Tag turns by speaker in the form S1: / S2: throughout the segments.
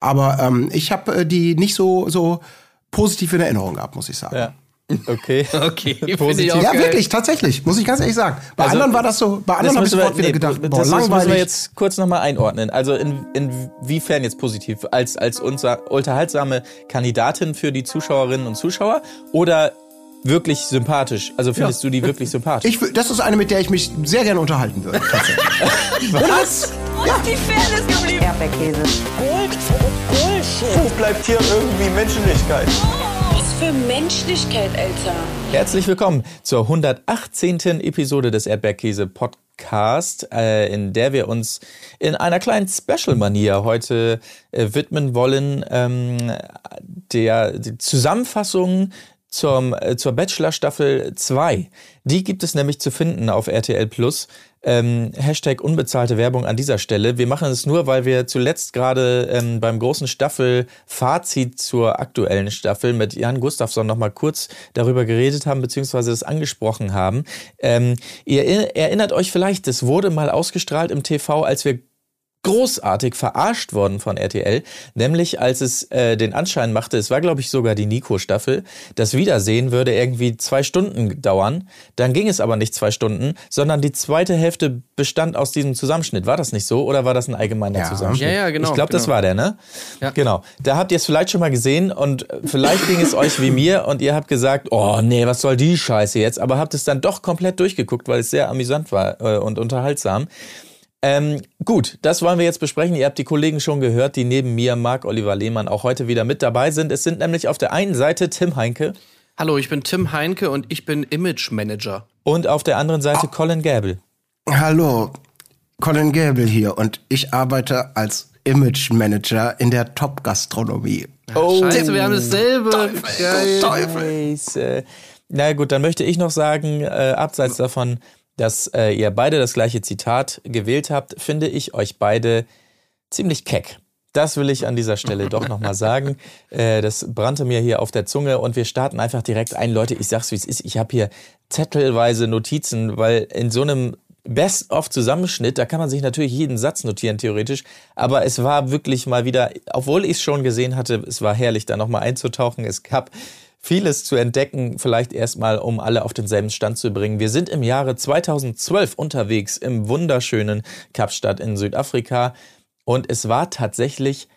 S1: Aber ähm, ich habe äh, die nicht so, so positiv in Erinnerung gehabt, muss ich sagen.
S2: Ja. Okay.
S3: Okay,
S2: Positiv.
S1: Ja, wirklich, tatsächlich, muss ich ganz ehrlich sagen. Bei
S2: Also,
S1: anderen war das so, bei anderen habe ich sofort wieder
S2: nee,
S1: gedacht,
S2: das,
S1: boah,
S2: das müssen wir
S1: langweilig.
S2: jetzt kurz nochmal einordnen. Also in, inwiefern jetzt positiv? Als, als unser unterhaltsame Kandidatin für die Zuschauerinnen und Zuschauer oder wirklich sympathisch? Also findest du die wirklich sympathisch?
S1: Ich, das ist eine, mit der ich mich sehr gerne unterhalten würde.
S2: Was?
S4: Wo ist die Fairness geblieben?
S5: Erdbeerkäse.
S4: Gold, Bullshit.
S6: Wo bleibt hier irgendwie Menschlichkeit?
S4: Was für Menschlichkeit, Alter.
S2: Herzlich willkommen zur 118. Episode des Erdbeerkäse Podcast, äh, in der wir uns in einer kleinen Special-Manier heute äh, widmen wollen, ähm, der Zusammenfassung zum, äh, zur Bachelor-Staffel 2. Die gibt es nämlich zu finden auf RTL Plus. Ähm, Hashtag unbezahlte Werbung an dieser Stelle. Wir machen es nur, weil wir zuletzt gerade ähm, beim großen Staffel-Fazit zur aktuellen Staffel mit Jan Gustafsson nochmal kurz darüber geredet haben, beziehungsweise es angesprochen haben. Ähm, ihr er- erinnert euch vielleicht, es wurde mal ausgestrahlt im TV, als wir großartig verarscht worden von RTL, nämlich als es äh, den Anschein machte, es war glaube ich sogar die Nico-Staffel, das Wiedersehen würde irgendwie zwei Stunden dauern, dann ging es aber nicht zwei Stunden, sondern die zweite Hälfte bestand aus diesem Zusammenschnitt. War das nicht so oder war das ein allgemeiner
S1: Ja.
S2: Zusammenschnitt?
S3: Ja, ja, genau,
S2: Ich glaube, das
S3: genau.
S2: war der, ne?
S3: Ja.
S2: Genau. Da habt ihr es vielleicht schon mal gesehen und vielleicht ging es euch wie mir und ihr habt gesagt, oh nee, was soll die Scheiße jetzt, aber habt es dann doch komplett durchgeguckt, weil es sehr amüsant war äh, und unterhaltsam. Ähm, gut, das wollen wir jetzt besprechen. Ihr habt die Kollegen schon gehört, die neben mir, Marc Oliver Lehmann, auch heute wieder mit dabei sind. Es sind nämlich auf der einen Seite Tim Heinke
S3: Hallo, ich bin Tim Heinke und ich bin Image Manager.
S2: und auf der anderen Seite Colin Gable.
S1: Hallo, Colin Gable hier und ich arbeite als Image Manager in der Top-Gastronomie.
S2: Oh,
S3: Scheiße, wir haben dasselbe. Geil.
S2: Scheiße. Na gut, dann möchte ich noch sagen, äh, abseits davon, dass äh, ihr beide das gleiche Zitat gewählt habt, finde ich euch beide ziemlich keck. Das will ich an dieser Stelle doch nochmal sagen. Äh, das brannte mir hier auf der Zunge und wir starten einfach direkt ein. Leute, ich sag's wie es ist. Ich habe hier zettelweise Notizen, weil in so einem Best-of-Zusammenschnitt, da kann man sich natürlich jeden Satz notieren, theoretisch. Aber es war wirklich mal wieder, obwohl ich es schon gesehen hatte, es war herrlich, da nochmal einzutauchen. Es gab vieles zu entdecken, vielleicht erstmal, um alle auf denselben Stand zu bringen. Wir sind im Jahre 2012 unterwegs im wunderschönen Kapstadt in Südafrika und es war tatsächlich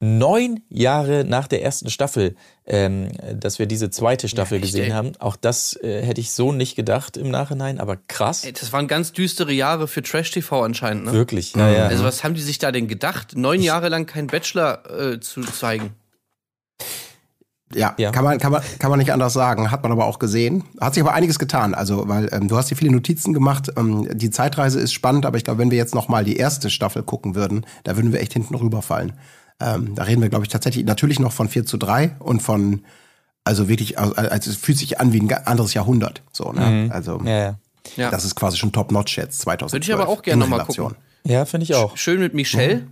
S2: neun Jahre nach der ersten Staffel, ähm, dass wir diese zweite Staffel
S3: echt,
S2: gesehen
S3: ey.
S2: haben. Auch das äh, hätte ich so nicht gedacht im Nachhinein, aber krass.
S3: Ey, Das waren ganz düstere Jahre für Trash-TV anscheinend, ne?
S2: Wirklich, ja, ja.
S3: Also was haben die sich da denn gedacht? Neun Jahre lang keinen Bachelor äh, zu zeigen.
S1: Ja,
S2: Ja.
S1: Kann, man, kann, man, kann man nicht anders sagen. Hat man aber auch gesehen. Hat sich aber einiges getan. Also, weil ähm, du hast hier viele Notizen gemacht. Ähm, die Zeitreise ist spannend, aber ich glaube, wenn wir jetzt noch mal die erste Staffel gucken würden, da würden wir echt hinten rüberfallen. Ähm, da reden wir, glaube ich, tatsächlich natürlich noch von 4 zu 3 und von, also wirklich, also, also es fühlt sich an wie ein anderes Jahrhundert. So, ne? Also,
S2: ja, ja.
S1: Das ist quasi schon top-notch jetzt, 2012.
S3: Würde ich aber auch gerne
S1: in
S3: noch mal
S1: Relation.
S3: gucken.
S2: ja finde ich auch.
S3: Schön mit Michelle.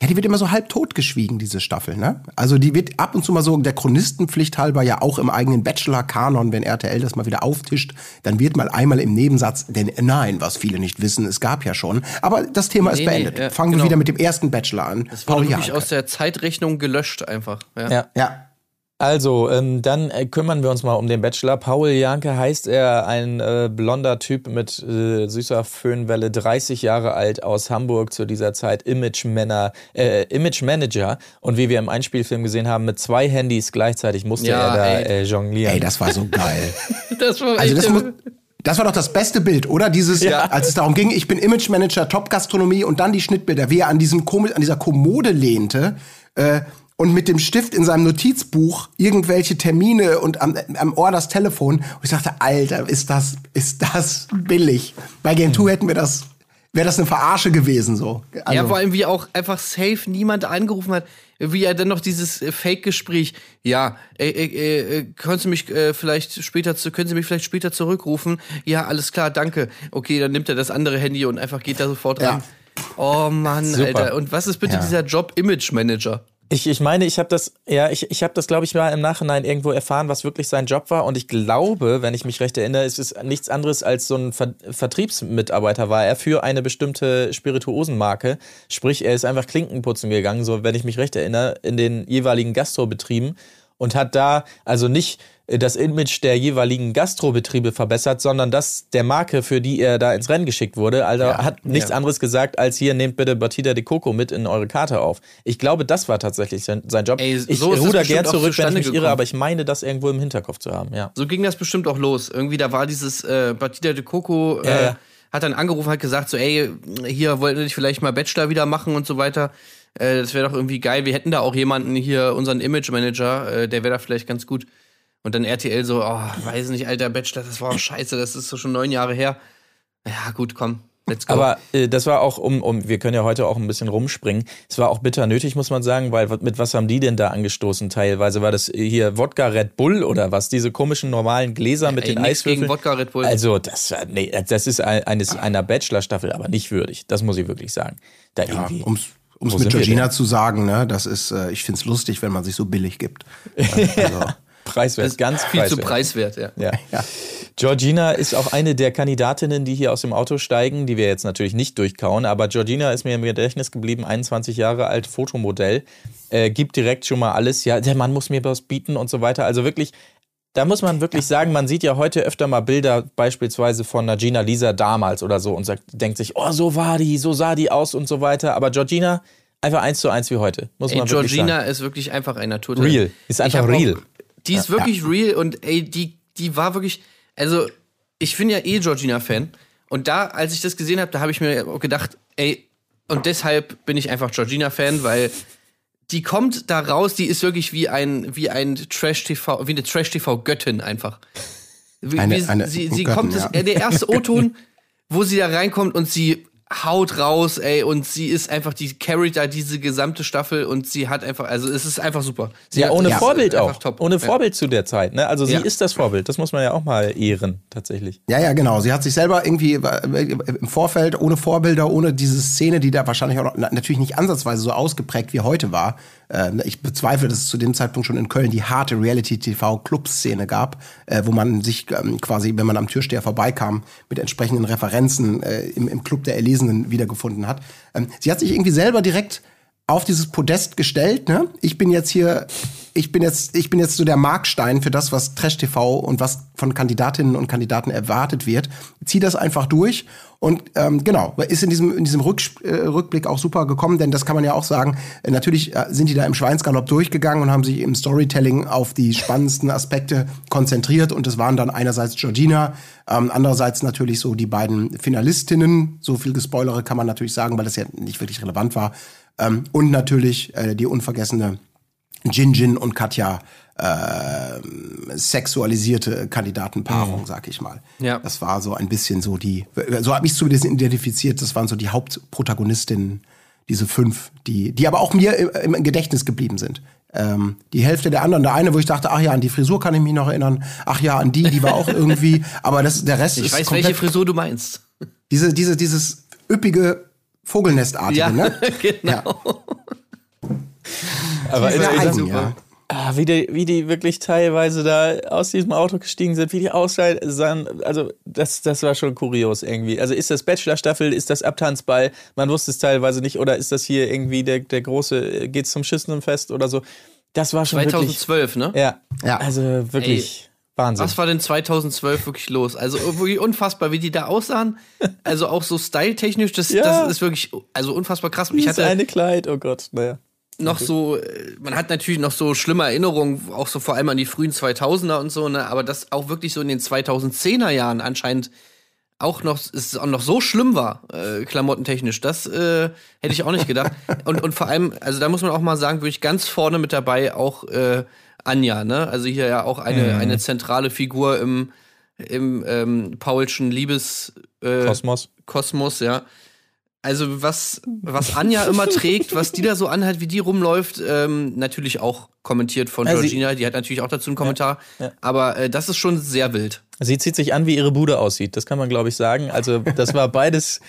S1: Ja, die wird immer so halb tot geschwiegen, diese Staffel, ne? Also die wird ab und zu mal so der Chronistenpflicht halber ja auch im eigenen Bachelor-Kanon, wenn RTL das mal wieder auftischt, dann wird mal einmal im Nebensatz, denn nein, was viele nicht wissen, es gab ja schon. Aber das Thema ist
S3: Nee, nee,
S1: beendet.
S3: ja,
S1: Fangen
S3: genau.
S1: wir wieder mit dem ersten Bachelor an.
S3: Das wurde
S1: Paul
S3: wirklich
S1: Janke.
S3: aus der Zeitrechnung gelöscht einfach. Ja.
S2: Ja.
S1: Ja.
S2: Also, ähm, dann äh, kümmern wir uns mal um den Bachelor. Paul Janke heißt er, ein äh, blonder Typ mit äh, süßer Föhnwelle, 30 Jahre alt aus Hamburg zu dieser Zeit, Image, -Männer, äh, Image Manager. Und wie wir im Einspielfilm gesehen haben, mit zwei Handys gleichzeitig musste
S3: Ja,
S2: er da
S3: ey.
S2: äh, jonglieren.
S1: Ey, das war so geil.
S3: Das war
S1: Also das, muss, das war doch das beste Bild, oder? Dieses,
S2: Ja.
S1: als es darum ging, ich bin Image Manager, Top Gastronomie und dann die Schnittbilder, wie er an diesem Kom an dieser Kommode lehnte äh, und mit dem Stift in seinem Notizbuch irgendwelche Termine und am, am Ohr das Telefon. Und ich dachte, Alter, ist das, ist das billig? Bei Game 2 hätten wir das, wäre das eine Verarsche gewesen so. Also,
S3: ja, vor allem wie auch einfach safe niemand angerufen hat, wie er dann noch dieses äh, Fake-Gespräch, ja, äh, äh, äh, können Sie mich äh, vielleicht später, zu, können Sie mich vielleicht später zurückrufen? Ja, alles klar, danke. Okay, dann nimmt er das andere Handy und einfach geht da sofort
S1: Ja.
S3: ran. Oh Mann,
S2: Super.
S3: Alter. Und was ist bitte
S1: Ja.
S3: dieser Job Image Manager?
S2: Ich, ich meine, ich habe das, ja, ich, ich habe das, glaube ich, mal im Nachhinein irgendwo erfahren, was wirklich sein Job war. Und ich glaube, wenn ich mich recht erinnere, es ist nichts anderes als so ein Ver Vertriebsmitarbeiter war er für eine bestimmte Spirituosenmarke. Sprich, er ist einfach Klinkenputzen gegangen, so wenn ich mich recht erinnere, in den jeweiligen Gastrobetrieben und hat da also nicht äh, das Image der jeweiligen Gastrobetriebe verbessert, sondern das der Marke, für die er da ins Rennen geschickt wurde. Also
S1: Ja,
S2: hat nichts
S3: ja.
S2: anderes gesagt, als hier nehmt bitte Batida de Coco mit in eure Karte auf. Ich glaube, das war tatsächlich sein, sein Job.
S3: Ey,
S2: ich
S3: so das
S2: ruder gern zurück, wenn ich mich irre,
S3: gekommen.
S2: aber ich meine, das irgendwo im Hinterkopf zu haben. Ja.
S3: So ging das bestimmt auch los. Irgendwie, da war dieses äh, Batida de Coco, äh,
S2: Ja,
S3: hat dann angerufen, hat gesagt, so, ey, hier wollt ihr nicht vielleicht mal Bachelor wieder machen und so weiter. Äh, das wäre doch irgendwie geil. Wir hätten da auch jemanden hier, unseren Image Manager, äh, der wäre da vielleicht ganz gut. Und dann RTL so, oh, weiß nicht, alter Bachelor, das war auch scheiße, das ist so schon neun Jahre her. Ja, gut, komm, let's go.
S2: Aber äh, das war auch, um, um, wir können ja heute auch ein bisschen rumspringen. Es war auch bitter nötig, muss man sagen, weil mit was haben die denn da angestoßen teilweise? War das äh, hier Wodka Red Bull oder was? Diese komischen normalen Gläser mit
S3: Ey,
S2: den Eiswürfeln?
S3: gegen Wodka Red Bull.
S2: Also, das, war- nee, das ist ein- eines, einer Bachelor-Staffel, aber nicht würdig. Das muss ich wirklich sagen. Da
S1: Ja,
S2: irgendwie.
S1: um's um's
S2: Wo
S1: mit Georgina zu sagen, ne, das ist, äh, ich find's lustig, wenn man sich so billig gibt. Also,
S2: preiswert, ganz
S3: viel zu
S2: preiswert.
S3: preiswert, ja.
S2: Ja.
S1: Ja.
S2: Georgina ist auch eine der Kandidatinnen, die hier aus dem Auto steigen, die wir jetzt natürlich nicht durchkauen, aber Georgina ist mir im Gedächtnis geblieben, 21 Jahre alt, Fotomodell, äh, gibt direkt schon mal alles, ja, der Mann muss mir was bieten und so weiter. Also wirklich, da muss man wirklich sagen, man sieht ja heute öfter mal Bilder beispielsweise von Gina Lisa damals oder so und sagt, denkt sich, oh, so war die, so sah die aus und so weiter. Aber Georgina, einfach eins zu eins wie heute, muss
S3: Ey,
S2: man wirklich
S3: Georgina
S2: sagen.
S3: ist wirklich einfach ein Naturtalent.
S2: Real, ist einfach real.
S3: Auch, die ist wirklich real und ey, die, die war wirklich, also ich bin ja eh Georgina-Fan und da, als ich das gesehen habe, da habe ich mir auch gedacht, ey, und deshalb bin ich einfach Georgina-Fan, weil die kommt da raus, die ist wirklich wie ein, wie ein Trash-TV, wie eine Trash-TV-Göttin einfach. Wie,
S1: Eine-
S3: wie,
S1: eine
S3: sie sie
S1: Göttin,
S3: kommt,
S1: ja.
S3: das, der erste O-Ton, wo sie da reinkommt und sie haut raus, ey, und sie ist einfach, die da diese gesamte Staffel und sie hat einfach, also es ist einfach super. Sie
S2: Ja,
S3: hat-
S2: ohne
S3: ist
S2: Vorbild
S3: einfach
S2: auch.
S3: Top.
S2: Ohne
S3: Ja.
S2: Vorbild zu der Zeit. Ne? Also sie
S3: Ja.
S2: ist das Vorbild. Das muss man ja auch mal ehren, tatsächlich.
S1: Ja, ja, genau. Sie hat sich selber irgendwie äh, im Vorfeld ohne Vorbilder, ohne diese Szene, die da wahrscheinlich auch natürlich nicht ansatzweise so ausgeprägt wie heute war. Ähm, ich bezweifle, dass es zu dem Zeitpunkt schon in Köln die harte Reality-TV-Club-Szene gab, äh, wo man sich ähm, quasi, wenn man am Türsteher vorbeikam, mit entsprechenden Referenzen äh, im, im Club der Erlesenen wiedergefunden hat. Ähm, sie hat sich irgendwie selber direkt auf dieses Podest gestellt, ne? Ich bin jetzt hier, ich bin jetzt, ich bin jetzt so der Markstein für das, was Trash TV und was von Kandidatinnen und Kandidaten erwartet wird. Zieh das einfach durch und ähm, genau, ist in diesem in diesem Rück, äh, Rückblick auch super gekommen, denn das kann man ja auch sagen. Äh, natürlich äh, sind die da im Schweinsgalopp durchgegangen und haben sich im Storytelling auf die spannendsten Aspekte konzentriert und es waren dann einerseits Georgina, ähm, andererseits natürlich so die beiden Finalistinnen. So viel gespoilere kann man natürlich sagen, weil das ja nicht wirklich relevant war. Ähm, und natürlich äh, die unvergessene Jinjin und Katja äh, sexualisierte Kandidatenpaarung, sag ich mal.
S3: Ja.
S1: Das war so ein bisschen so die, so habe ich es zumindest identifiziert, das waren so die Hauptprotagonistinnen, diese fünf, die, die aber auch mir im, im Gedächtnis geblieben sind. Ähm, die Hälfte der anderen, der eine, wo ich dachte, ach ja, an die Frisur kann ich mich noch erinnern, ach ja, an die, die war auch irgendwie, aber das, der Rest
S3: Ich
S1: ist
S3: weiß,
S1: komplett,
S3: welche Frisur du meinst.
S1: diese, diese, dieses üppige Vogelnestartige,
S3: Ja,
S1: ne?
S3: genau.
S2: Aber
S1: Diese
S2: insgesamt-
S1: Eigen,
S3: super.
S1: ja.
S2: Ah, wie, die, wie die wirklich teilweise da aus diesem Auto gestiegen sind, wie die aussahen, also das, das war schon kurios irgendwie. Also ist das Bachelor-Staffel, ist das Abtanzball, man wusste es teilweise nicht, oder ist das hier irgendwie der, der große, äh, geht's zum Schützenfest oder so. Das war schon
S3: 2012, ne?
S2: wirklich, ja,
S1: Ja.
S2: also wirklich Wahnsinn.
S3: Was war denn 2012 wirklich los? Also wirklich unfassbar, wie die da aussahen. Also auch so styletechnisch, das,
S2: Ja.
S3: das ist wirklich also unfassbar krass. Ich hatte
S2: eine Kleid, oh Gott, naja.
S3: noch so, äh, man hat natürlich noch so schlimme Erinnerungen, auch so vor allem an die frühen 2000er und so, ne? Aber das auch wirklich so in den 2010er Jahren anscheinend auch noch, es auch noch so schlimm war, äh, klamottentechnisch, das äh, hätte ich auch nicht gedacht. und, und vor allem, also da muss man auch mal sagen, wirklich ganz vorne mit dabei auch äh, Anja, ne? Also hier ja auch eine,
S2: Mhm.
S3: eine zentrale Figur im, im ähm, Paulschen Liebes äh,
S2: Kosmos.
S3: Ja. Also was, was Anja immer trägt, was die da so anhat, wie die rumläuft, ähm, natürlich auch kommentiert von
S2: Ja, sie-
S3: Georgina, die hat natürlich auch dazu einen Kommentar.
S2: ja.
S3: Aber äh, das ist schon sehr wild.
S2: Sie zieht sich an, wie ihre Bude aussieht. Das kann man, glaube ich, sagen. Also, das war beides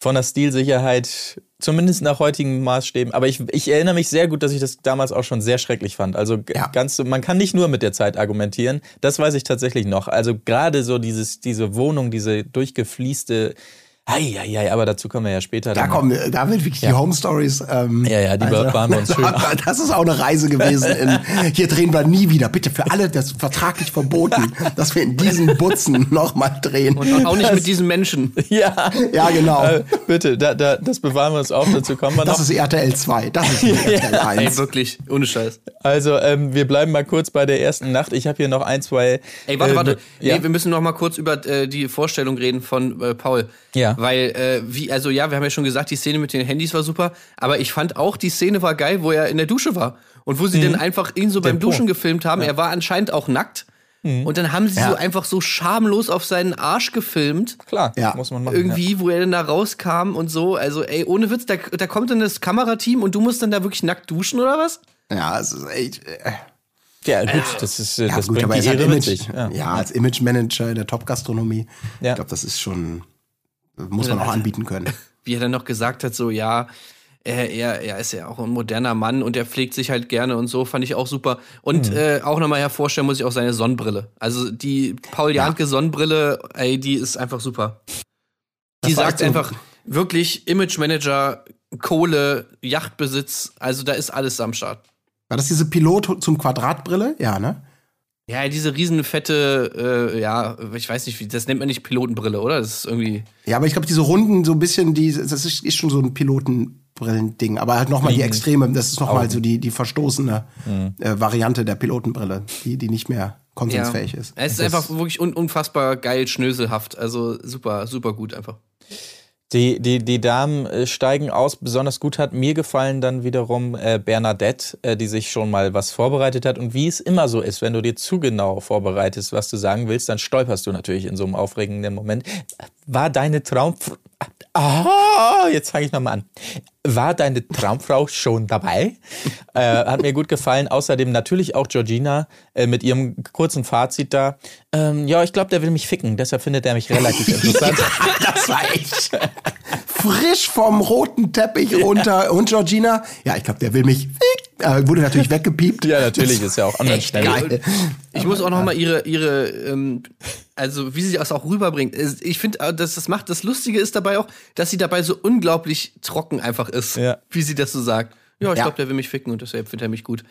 S2: von der Stilsicherheit zumindest nach heutigen Maßstäben. Aber ich, ich erinnere mich sehr gut, dass ich das damals auch schon sehr schrecklich fand. Also
S1: Ja.
S2: ganz, so- man kann nicht nur mit der Zeit argumentieren. Das weiß ich tatsächlich noch. Also gerade so dieses, diese Wohnung, diese durchgefließte, Eieiei, aber dazu kommen wir ja später.
S1: Da kommen, da wird wirklich die Home Stories. Ähm,
S2: Ja, ja, die waren wir uns schön
S1: Das ist auch eine Reise gewesen. In, hier drehen wir nie wieder. Bitte für alle, das ist vertraglich verboten, dass wir in diesen Butzen nochmal drehen.
S3: Und auch nicht mit diesen Menschen.
S2: Ja,
S1: Ja, genau.
S2: Äh, bitte, da, da, das bewahren wir uns auf, dazu kommen wir noch.
S1: Das ist RTL 2, das ist RTL 1.
S3: Ey, wirklich, ohne Scheiß.
S2: Also, ähm, wir bleiben mal kurz bei der ersten Nacht. Ich habe hier noch ein, zwei.
S3: Ey, warte,
S2: äh,
S3: warte.
S2: Ja.
S3: Nee, wir müssen noch mal kurz über äh, die Vorstellung reden von äh, Paul.
S2: Ja.
S3: Weil, äh, wie, also ja, wir haben ja schon gesagt, die Szene mit den Handys war super, aber ich fand auch, die Szene war geil, wo er in der Dusche war. Und wo sie dann einfach ihn so beim
S2: Po.
S3: Duschen gefilmt haben. Er war anscheinend auch nackt. Und dann haben sie
S1: Ja.
S3: so einfach so schamlos auf seinen Arsch gefilmt.
S2: Klar,
S1: Ja.
S2: muss man machen.
S3: Irgendwie, wo er dann da rauskam und so. Also, ey, ohne Witz, da, da kommt dann das Kamerateam und du musst dann da wirklich nackt duschen oder was?
S1: Ja, es ist echt. Äh,
S2: Ja, gut, das, ist, äh,
S1: ja,
S2: das
S1: gut,
S2: bringt
S1: aber
S2: die Ehre mit
S1: Image.
S2: sich.
S1: Ja.
S2: Ja.
S1: als Image-Manager in der Top-Gastronomie.
S2: Ja.
S1: Ich glaube, das ist schon. Muss man auch anbieten können.
S3: wie er dann noch gesagt hat, so ja, er, er, ist ja auch ein moderner Mann und er pflegt sich halt gerne und so, fand ich auch super. Und
S1: Mhm.
S3: äh, auch nochmal hervorstellen muss ich auch seine Sonnenbrille. Also die Paul Janke Sonnenbrille, ey, die ist einfach super. Die sagt
S1: echt so-
S3: einfach wirklich Image Manager, Kohle, Yachtbesitz, also da ist alles am Start.
S1: War das diese Pilot zum Quadratbrille? Ja, ne?
S3: Ja, diese riesen fette, äh, ja, ich weiß nicht, wie, das nennt man nicht Pilotenbrille, oder? Das ist irgendwie.
S1: Ja, aber ich glaube, diese Runden so ein bisschen, die, das ist, ist schon so ein Pilotenbrillending. Aber halt nochmal die Extreme, das ist nochmal so die, die verstoßene äh, Variante der Pilotenbrille, die, die nicht mehr konsensfähig ist.
S3: Es ist einfach wirklich un unfassbar geil, schnöselhaft. Also super, super gut einfach.
S2: Die, die, die Damen äh, steigen aus. Besonders gut hat mir gefallen dann wiederum äh, Bernadette, äh, die sich schon mal was vorbereitet hat. Und wie es immer so ist, wenn du dir zu genau vorbereitest, was du sagen willst, dann stolperst du natürlich in so einem aufregenden Moment. War deine Traum... Ah, jetzt fange ich nochmal an. War deine Traumfrau schon dabei? äh, hat mir gut gefallen. Außerdem natürlich auch Georgina äh, mit ihrem kurzen Fazit da. Ähm, ja, ich glaube, der will mich ficken. Deshalb findet er mich relativ interessant.
S1: Das war echt frisch vom roten Teppich runter. Und Georgina, ja, ich glaube, der will mich. Äh, wurde natürlich weggepiept.
S2: Ja, natürlich ist ja auch
S1: Echt
S2: schnell.
S1: geil.
S3: Ich muss auch noch mal ihre, ihre, ähm, also wie sie das auch rüberbringt. Ich finde, äh, dass das macht. Das Lustige ist dabei auch, dass sie dabei so unglaublich trocken einfach ist,
S2: Ja.
S3: wie sie das so sagt. Ja, ich
S1: Ja.
S3: glaube, der will mich ficken und deshalb findet er mich gut.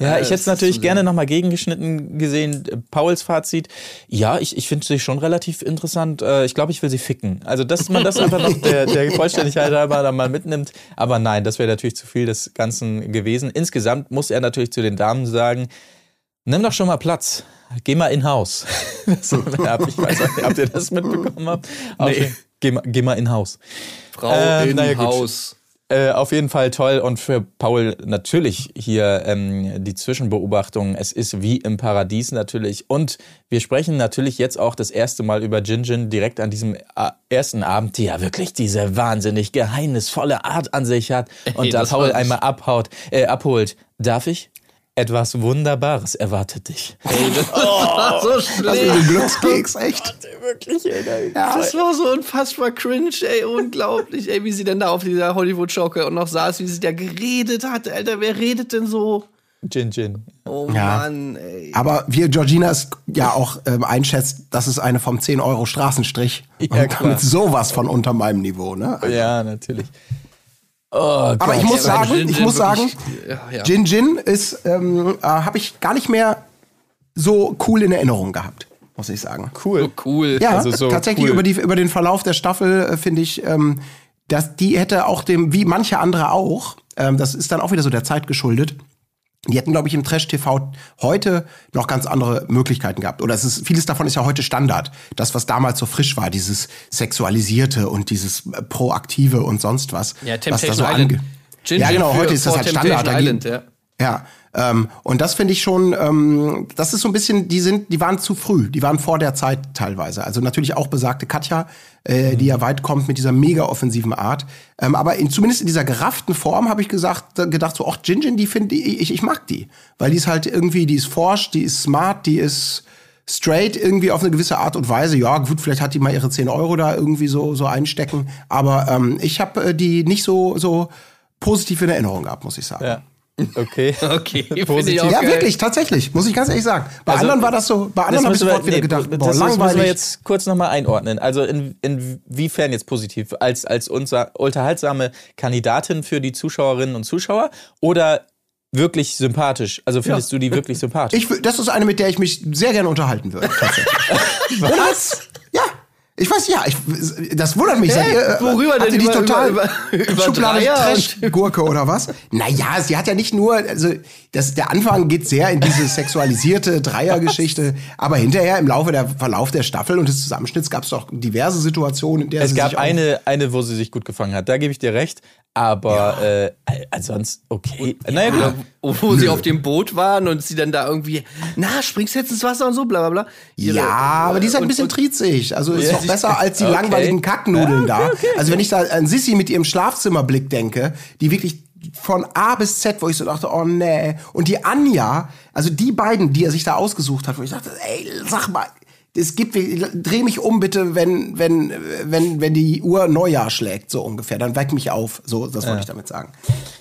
S2: Ja,
S3: Äh,
S2: ich hätte es natürlich gerne nochmal gegengeschnitten gesehen. Äh, Pauls Fazit. Ja, ich, ich finde sie schon relativ interessant. Äh, Ich glaube, ich will sie ficken. Also, dass man das einfach noch der, der Vollständigkeit halber dann mal mitnimmt. Aber nein, das wäre natürlich zu viel des Ganzen gewesen. Insgesamt muss er natürlich zu den Damen sagen, nimm doch schon mal Platz. Geh mal in Haus. Ich weiß nicht, habt ihr das mitbekommen? Habt? Okay. Geh, mal, geh mal in Haus.
S3: Frau
S2: gut.
S3: Haus.
S2: Äh, auf jeden Fall toll und für Paul natürlich hier ähm, die Zwischenbeobachtung. Es ist wie im Paradies natürlich und wir sprechen natürlich jetzt auch das erste Mal über Jinjin direkt an diesem äh, ersten Abend, die ja wirklich diese wahnsinnig geheimnisvolle Art an sich hat und
S3: Ey,
S2: da
S3: das
S2: Paul einmal abhaut, äh, abholt. Darf ich? Etwas Wunderbares erwartet dich.
S3: Ey, das war so
S1: Das ist
S3: schlecht.
S1: ein Glückskeks, echt.
S2: Wirklich, ey,
S3: Das war so unfassbar cringe, ey, unglaublich, ey, wie sie denn da auf dieser Hollywood-Schaukel und noch saß, wie sie da geredet hat, Alter, wer redet denn so?
S2: Jinjin.
S3: Oh
S1: Ja.
S3: Mann, ey.
S1: Aber wie Georgina es ja auch ähm, einschätzt, das ist eine vom 10 Euro Straßenstrich.
S2: Ja,
S1: und
S2: klar.
S1: damit sowas von unter meinem Niveau, ne?
S2: Ja, natürlich. Oh
S1: Aber ich muss sagen,
S3: Jin
S1: ich
S3: Jin
S1: muss sagen,
S3: wirklich- ja, ja.
S1: Jin Jin ist, ähm, äh, habe ich gar nicht mehr so cool in Erinnerung gehabt, muss ich sagen.
S2: Cool.
S3: So cool.
S1: Ja,
S2: Also so
S1: tatsächlich
S2: cool.
S1: über, die, über den Verlauf der Staffel äh, finde ich, ähm, dass die hätte auch dem, wie manche andere auch, ähm, das ist dann auch wieder so der Zeit geschuldet, die hätten, glaube ich, im Trash-TV heute noch ganz andere Möglichkeiten gehabt. Oder es ist, vieles davon ist ja heute Standard. Das, was damals so frisch war, dieses Sexualisierte und dieses äh, Proaktive und sonst was.
S3: Ja,
S1: was
S3: Temptation
S1: da so
S3: Island.
S1: ange-
S3: Gin
S1: ja, genau, heute ist das halt Standard. Da
S3: Island, ja.
S1: ja, ähm, und das finde ich schon, ähm, das ist so ein bisschen, die sind, die waren zu früh, die waren vor der Zeit teilweise. Also natürlich auch besagte Katja, äh, die ja weit kommt mit dieser mega offensiven Art. Ähm, aber in, zumindest in dieser gerafften Form habe ich gesagt, gedacht so, ach, Jinjin, die finde ich, ich, ich mag die. Weil die ist halt irgendwie, die ist forsch, die ist smart, die ist straight irgendwie auf eine gewisse Art und Weise. Ja, gut, vielleicht hat die mal ihre 10 Euro da irgendwie so, so einstecken. Aber ähm, ich habe äh, die nicht so, so positiv in Erinnerung gehabt, muss ich sagen.
S2: Ja. Okay.
S3: Okay,
S2: Positiv.
S1: Ja, wirklich, tatsächlich, muss ich ganz ehrlich sagen. Bei
S2: Also,
S1: anderen war das so, bei anderen habe ich sofort wieder
S2: nee,
S1: gedacht,
S2: das,
S1: boah,
S2: das müssen wir
S1: langweilig.
S2: jetzt kurz nochmal einordnen. Also in, inwiefern jetzt positiv? Als, als unser unterhaltsame Kandidatin für die Zuschauerinnen und Zuschauer oder wirklich sympathisch? Also findest du die wirklich sympathisch?
S1: Ich, das ist eine, mit der ich mich sehr gerne unterhalten würde. Was? Ja. Ich weiß, ja, ich, das wundert mich.
S3: Hä?
S1: ihr, äh,
S3: Worüber denn?
S1: die
S3: Über-
S1: total
S3: über- über- über
S1: Schublade Trash-Gurke oder was? Naja, sie hat ja nicht nur, also das, der Anfang geht sehr in diese sexualisierte Dreiergeschichte, aber hinterher im Laufe der Verlauf der Staffel und des Zusammenschnitts gab es doch diverse Situationen, in der
S2: es
S1: sie
S2: gab eine, eine, wo sie sich gut gefangen hat. Da gebe ich dir recht. Aber äh, ansonsten, okay. Naja, gut.
S3: Oder wo sie auf dem Boot waren und sie dann da irgendwie, na, springst jetzt ins Wasser und so, bla bla bla. Ihre-
S1: Ja, aber die ist halt ein
S3: und-
S1: bisschen
S3: und-
S1: trizig. Also ist
S2: Ja.
S1: Besser als die
S2: Okay.
S1: langweiligen Kacknudeln da. Also wenn ich da an Sissy mit ihrem Schlafzimmerblick denke, die wirklich von A bis Z, wo ich so dachte, oh nee. Und die Anja, also die beiden, die er sich da ausgesucht hat, wo ich dachte, ey, sag mal, es gibt, dreh mich um bitte, wenn, wenn, wenn, wenn die Uhr Neujahr schlägt, so ungefähr. Dann weck mich auf. So, das wollte ich damit sagen.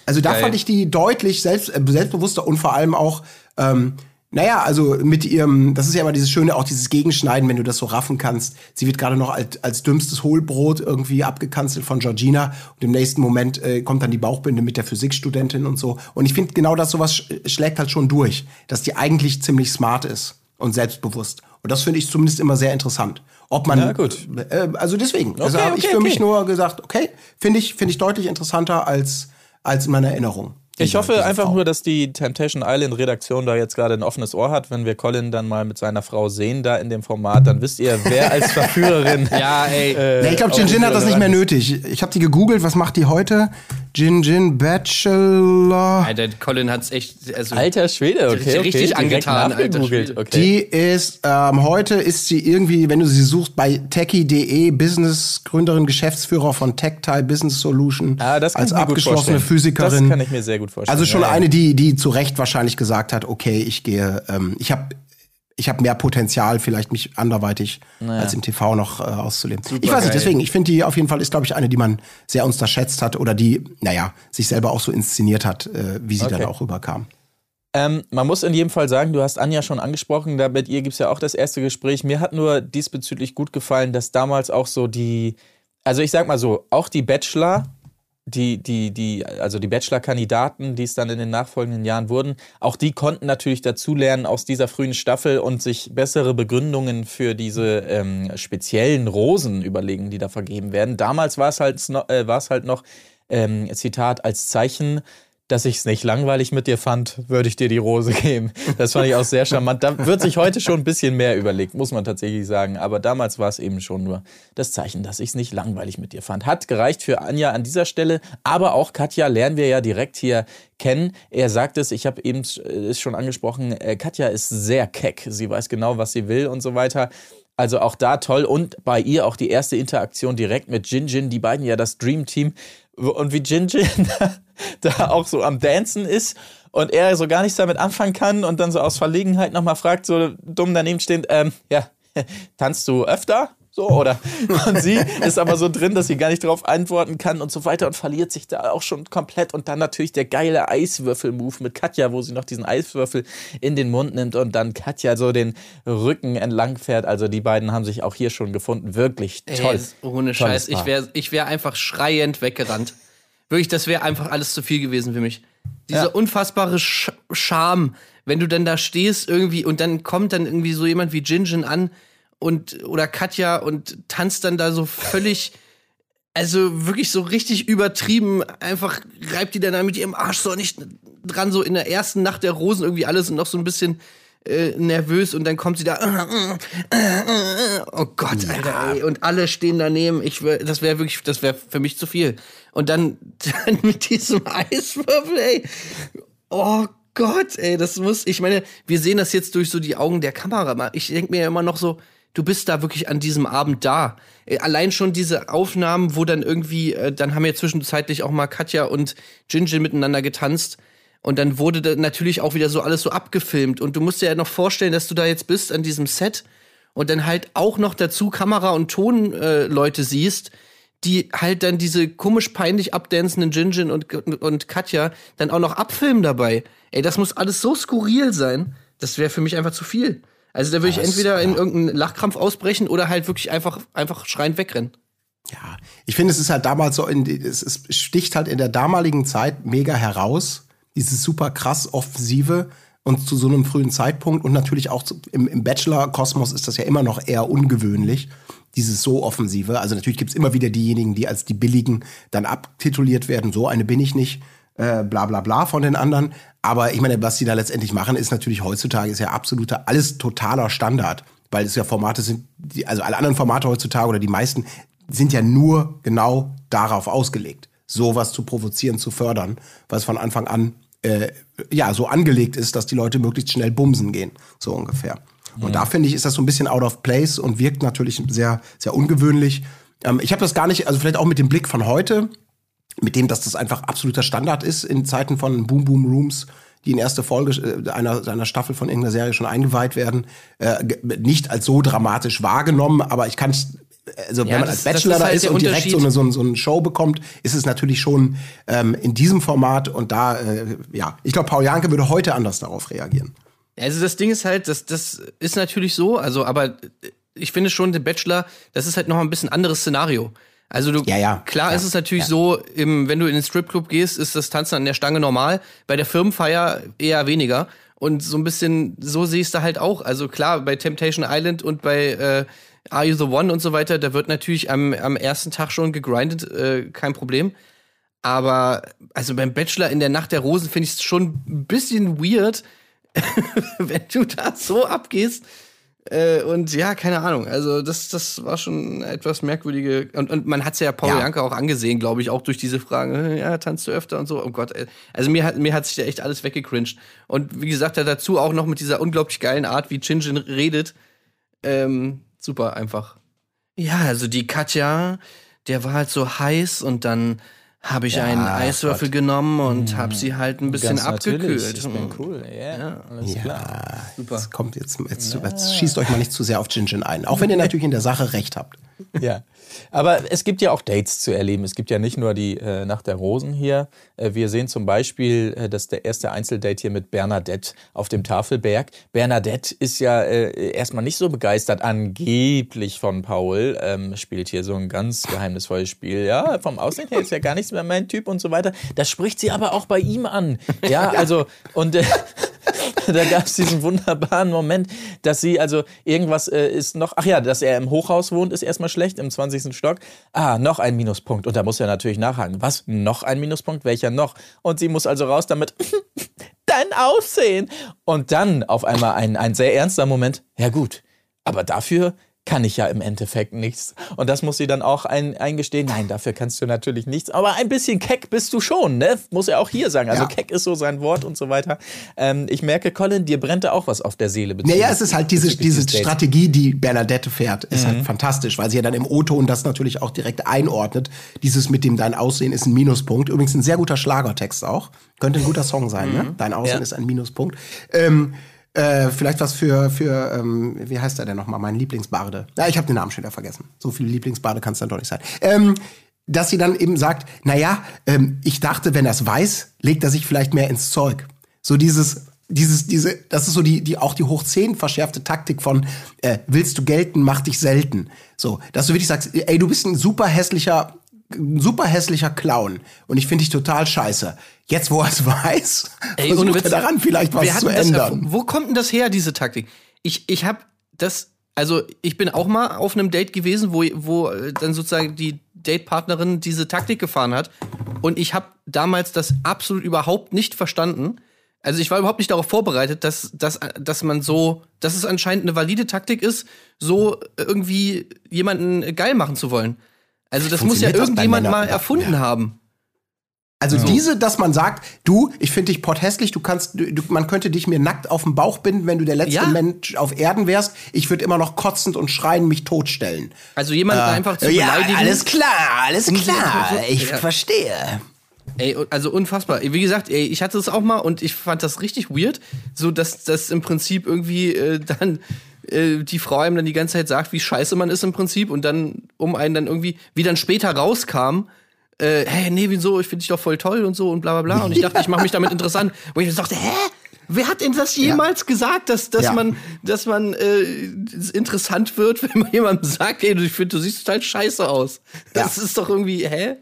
S1: Also da
S3: Geil.
S1: fand ich die deutlich selbst, äh, selbstbewusster und vor allem auch, ähm, naja, also mit ihrem, das ist ja immer dieses Schöne, auch dieses Gegenschneiden, wenn du das so raffen kannst. Sie wird gerade noch als, als dümmstes Hohlbrot irgendwie abgekanzelt von Georgina und im nächsten Moment äh, kommt dann die Bauchbinde mit der Physikstudentin und so. Und ich finde genau das sowas sch schlägt halt schon durch, dass die eigentlich ziemlich smart ist und selbstbewusst. Und das finde ich zumindest immer sehr interessant. Ob man,
S2: Ja, gut.
S1: Äh, also deswegen, also
S2: Okay,
S1: habe ich
S2: okay,
S1: für
S2: okay.
S1: mich nur gesagt, okay, finde ich, finde ich deutlich interessanter als, als in meiner Erinnerung.
S2: Ich hoffe einfach
S1: Frau.
S2: nur, dass die Temptation Island Redaktion da jetzt gerade ein offenes Ohr hat. Wenn wir Colin dann mal mit seiner Frau sehen da in dem Format, dann wisst ihr, wer als Verführerin.
S3: Ja, ey.
S2: äh,
S1: Nee, ich glaube, Jin Jin hat das nicht mehr nötig. Ich habe die gegoogelt, was macht die heute? Jin Jin Bachelor.
S3: Alter, Colin hat's echt, also,
S2: Alter Schwede, okay.
S3: Richtig
S2: okay,
S3: angetan, alter Schwede.
S2: Okay.
S1: Die ist, ähm, heute ist sie irgendwie, wenn du sie suchst, bei techie.de, Business-Gründerin, Geschäftsführer von TechTie Business Solution,
S2: Ah, das kann
S1: als
S2: ich mir gut
S1: abgeschlossene. Physikerin.
S2: Das kann ich mir sehr gut vorstellen.
S1: Also schon
S2: ja.
S1: eine, die, die zu Recht wahrscheinlich gesagt hat, okay, ich gehe, ähm, ich habe ich hab mehr Potenzial, vielleicht mich anderweitig als im TV noch äh, auszuleben. ich weiß nicht, deswegen, ich finde die auf jeden Fall ist, glaube ich, eine, die man sehr unterschätzt hat oder die, naja, sich selber auch so inszeniert hat, äh, wie sie dann
S2: Okay.
S1: auch rüberkam.
S2: Ähm, man muss in jedem Fall sagen, du hast Anja schon angesprochen, da mit ihr gibt es ja auch das erste Gespräch. Mir hat nur diesbezüglich gut gefallen, dass damals auch so die, also ich sag mal so, auch die Bachelor, die, die, die, also die Bachelor-Kandidaten, die es dann in den nachfolgenden Jahren wurden, auch die konnten natürlich dazulernen aus dieser frühen Staffel und sich bessere Begründungen für diese ähm, speziellen Rosen überlegen, die da vergeben werden. Damals war es halt, äh, war es halt noch, ähm, Zitat, als Zeichen, dass ich es nicht langweilig mit dir fand, würde ich dir die Rose geben. Das fand ich auch sehr charmant. Da wird sich heute schon ein bisschen mehr überlegt, muss man tatsächlich sagen. Aber damals war es eben schon nur das Zeichen, dass ich es nicht langweilig mit dir fand. Hat gereicht für Anja an dieser Stelle, aber auch Katja lernen wir ja direkt hier kennen. Er sagt es, ich habe eben äh, es schon angesprochen, äh, Katja ist sehr keck. Sie weiß genau, was sie will und so weiter. Also auch da toll und bei ihr auch die erste Interaktion direkt mit Jin Jin, die beiden ja das Dream Team und wie Jin Jin da auch so am Dancen ist und er so gar nichts damit anfangen kann und dann so aus Verlegenheit nochmal fragt, so dumm daneben stehend, ähm, ja, tanzt du öfter? So, oder? Und sie ist aber so drin, dass sie gar nicht darauf antworten kann und so weiter und verliert sich da auch schon komplett. Und dann natürlich der geile Eiswürfel-Move mit Katja, wo sie noch diesen Eiswürfel in den Mund nimmt und dann Katja so den Rücken entlang fährt. Also die beiden haben sich auch hier schon gefunden. Wirklich toll.
S3: Ey, ohne Scheiß, ich wäre ich wär einfach schreiend weggerannt. Wirklich, das wäre einfach alles zu viel gewesen für mich. Dieser
S2: Ja.
S3: unfassbare Sch Charme, wenn du dann da stehst irgendwie und dann kommt dann irgendwie so jemand wie Jinjin an und oder Katja und tanzt dann da so völlig also wirklich so richtig übertrieben, einfach reibt die dann da mit ihrem Arsch so nicht dran, so in der ersten Nacht der Rosen irgendwie alles und noch so ein bisschen äh, nervös und dann kommt sie da, oh Gott, Alter, ey, und alle stehen daneben, ich das wäre wirklich, das wäre für mich zu viel. Und dann, dann mit diesem Eiswürfel, ey, oh Gott, ey, das muss, ich meine, wir sehen das jetzt durch so die Augen der Kamera. Ich denke mir ja immer noch so, du bist da wirklich an diesem Abend da. Äh, Allein schon diese Aufnahmen, wo dann irgendwie, äh, dann haben ja zwischenzeitlich auch mal Katja und Jinjin miteinander getanzt. Und dann wurde da natürlich auch wieder so alles so abgefilmt. Und du musst dir ja noch vorstellen, dass du da jetzt bist an diesem Set und dann halt auch noch dazu Kamera- und Tonleute äh, siehst, die halt dann diese komisch peinlich abdancenden Jinjin und, und Katja dann auch noch abfilmen dabei. Ey, das muss alles so skurril sein. Das wäre für mich einfach zu viel. Also da würde ich
S1: Das-
S3: entweder in irgendeinen Lachkrampf ausbrechen oder halt wirklich einfach, einfach schreiend wegrennen.
S1: Ja, ich finde, es ist halt damals so, in, es, es sticht halt in der damaligen Zeit mega heraus, dieses super krass Offensive und zu so einem frühen Zeitpunkt und natürlich auch zu, im, im Bachelor-Kosmos ist das ja immer noch eher ungewöhnlich, dieses so Offensive. Also natürlich gibt's immer wieder diejenigen, die als die Billigen dann abtituliert werden, so eine bin ich nicht, äh, bla bla bla von den anderen. Aber ich meine, was die da letztendlich machen, ist natürlich heutzutage ist ja absoluter, alles totaler Standard, weil es ja Formate sind, die, also alle anderen Formate heutzutage oder die meisten sind ja nur genau darauf ausgelegt, sowas zu provozieren, zu fördern, was von Anfang an äh, ja so angelegt ist, dass die Leute möglichst schnell bumsen gehen, so ungefähr. Und da finde ich, ist das so ein bisschen out of place und wirkt natürlich sehr, sehr ungewöhnlich. Ähm, ich habe das gar nicht, also vielleicht auch mit dem Blick von heute, mit dem, dass das einfach absoluter Standard ist in Zeiten von Boom Boom Rooms, die in erste Folge äh, einer, einer Staffel von irgendeiner Serie schon eingeweiht werden, äh, nicht als so dramatisch wahrgenommen, aber ich kann also
S3: Ja,
S1: wenn man
S3: das-
S1: als Bachelor
S3: ist
S1: da
S3: halt
S1: ist
S3: der
S1: und direkt so eine, so, eine, so eine Show bekommt, ist es natürlich schon ähm, in diesem Format und da, äh, ja, ich glaube, Paul Janke würde heute anders darauf reagieren.
S3: Also das Ding ist halt, das, das ist natürlich so, also aber ich finde schon, der Bachelor, das ist halt noch ein bisschen anderes Szenario. Also du,
S1: Ja, ja,
S3: klar
S1: ja,
S3: ist es natürlich so, im, wenn du in den Stripclub gehst, ist das Tanzen an der Stange normal, bei der Firmenfeier eher weniger. Und so ein bisschen, so sehe ich es da halt auch. Also klar, bei Temptation Island und bei äh, Are You the One und so weiter, da wird natürlich am, am ersten Tag schon gegrindet, äh, kein Problem. Aber also beim Bachelor in der Nacht der Rosen finde ich es schon ein bisschen weird, wenn du da so abgehst. Äh, und ja, keine Ahnung. Also, das, das war schon etwas merkwürdige. Und, und man hat es ja Paul
S1: Ja.
S3: Janke auch angesehen, glaube ich, auch durch diese Fragen. äh, Ja, tanzt du öfter und so. Oh Gott, ey. Also, mir hat, mir hat sich da echt alles weggecringed. Und wie gesagt, er dazu auch noch mit dieser unglaublich geilen Art, wie Chinjin redet. Ähm, super einfach. Ja, also die Katja, der war halt so heiß und dann habe ich einen Eiswürfel genommen und habe sie halt ein bisschen
S2: Ganz
S3: abgekühlt.
S2: Ich bin cool. Ja, alles klar.
S3: Super.
S1: Jetzt kommt jetzt, jetzt, jetzt schießt euch mal nicht zu sehr auf Jin Jin ein, auch wenn ihr natürlich in der Sache recht habt.
S2: Ja, aber es gibt ja auch Dates zu erleben. Es gibt ja nicht nur die äh, Nacht der Rosen hier. Äh, wir sehen zum Beispiel, äh, dass der erste Einzeldate hier mit Bernadette auf dem Tafelberg. Bernadette ist ja äh, erstmal nicht so begeistert, angeblich von Paul. Ähm, spielt hier so ein ganz geheimnisvolles Spiel. Ja, vom Aussehen her ist ja gar nichts mehr mein Typ und so weiter. Das spricht sie aber auch bei ihm an. Ja, also, und äh, da gab es diesen wunderbaren Moment, dass sie, also irgendwas äh, ist noch, ach ja, dass er im Hochhaus wohnt, ist erstmal schlecht, im 20. Stock. Ah, noch ein Minuspunkt. Und da muss er natürlich nachhaken. Was? Noch ein Minuspunkt? Welcher noch? Und sie muss also raus damit, dein Aussehen. Und dann auf einmal ein, ein sehr ernster Moment. Ja gut, aber dafür kann ich ja im Endeffekt nichts. Und das muss sie dann auch ein, eingestehen. Nein, dafür kannst du natürlich nichts. Aber ein bisschen keck bist du schon, ne? Muss er auch hier sagen. Also
S1: Ja.
S2: keck ist so sein Wort und so weiter. Ähm, ich merke, Colin, dir brennt da auch was auf der Seele.
S1: Naja, es ist halt diese, diese. Strategie, die Bernadette fährt, ist
S3: Mhm.
S1: halt fantastisch, weil sie ja dann im O-Ton das natürlich auch direkt einordnet. Dieses mit dem Dein Aussehen ist ein Minuspunkt. Übrigens ein sehr guter Schlagertext auch. Könnte ein guter Song sein, ne? Dein Aussehen
S3: Mhm. Ja.
S1: ist ein Minuspunkt. Ähm, äh, vielleicht was für, für ähm, wie heißt der denn nochmal? Mein Lieblingsbarde. Ja, ich habe den Namen schon wieder vergessen. So viele Lieblingsbarde kann es dann doch nicht sein. Ähm, dass sie dann eben sagt, naja, ähm, ich dachte, wenn er es weiß, legt er sich vielleicht mehr ins Zeug. So dieses, dieses, diese, das ist so die, die auch die hoch 10 verschärfte Taktik von äh, willst du gelten, mach dich selten. So, dass du wirklich sagst, ey, du bist ein super hässlicher, ein super hässlicher Clown und ich finde dich total scheiße. Jetzt, wo er es weiß,
S3: Ey,
S1: versucht
S3: Witz,
S1: er daran vielleicht was zu
S3: das
S1: ändern.
S3: Wo kommt denn das her, diese Taktik? Ich, ich habe das, also ich bin auch mal auf einem Date gewesen, wo, wo äh, dann sozusagen die Datepartnerin diese Taktik gefahren hat. Und ich habe damals das absolut überhaupt nicht verstanden. Also ich war überhaupt nicht darauf vorbereitet, dass, dass, dass man so, dass es anscheinend eine valide Taktik ist, so irgendwie jemanden geil machen zu wollen. Also das muss ja irgendjemand mal
S1: Ja,
S3: erfunden
S1: ja.
S3: haben.
S1: Also diese, dass man sagt, du, ich finde dich potthässlich, du kannst, du, man könnte dich mir nackt auf den Bauch binden, wenn du der letzte
S3: Ja.
S1: Mensch auf Erden wärst. Ich würde immer noch kotzend und schreien mich totstellen.
S3: Also jemanden einfach zu
S1: ja,
S3: beleidigen.
S1: alles klar, alles
S3: Um
S1: klar. ich
S3: ja.
S1: verstehe.
S3: Ey, also unfassbar. Wie gesagt, ey, ich hatte es auch mal und ich fand das richtig weird, so dass das im Prinzip irgendwie äh, dann äh, die Frau einem dann die ganze Zeit sagt, wie scheiße man ist im Prinzip und dann um einen dann irgendwie, wie dann später rauskam, äh, hey, nee, wieso, ich finde dich doch voll toll und so und bla bla bla. Und ich dachte, ich mache mich damit interessant. Wo ich dachte, hä? Wer hat denn das jemals gesagt, dass, dass
S1: Ja.
S3: man, dass man äh, es interessant wird, wenn man jemandem sagt, ey, ich finde, du siehst total scheiße aus. Das ist doch irgendwie, hä?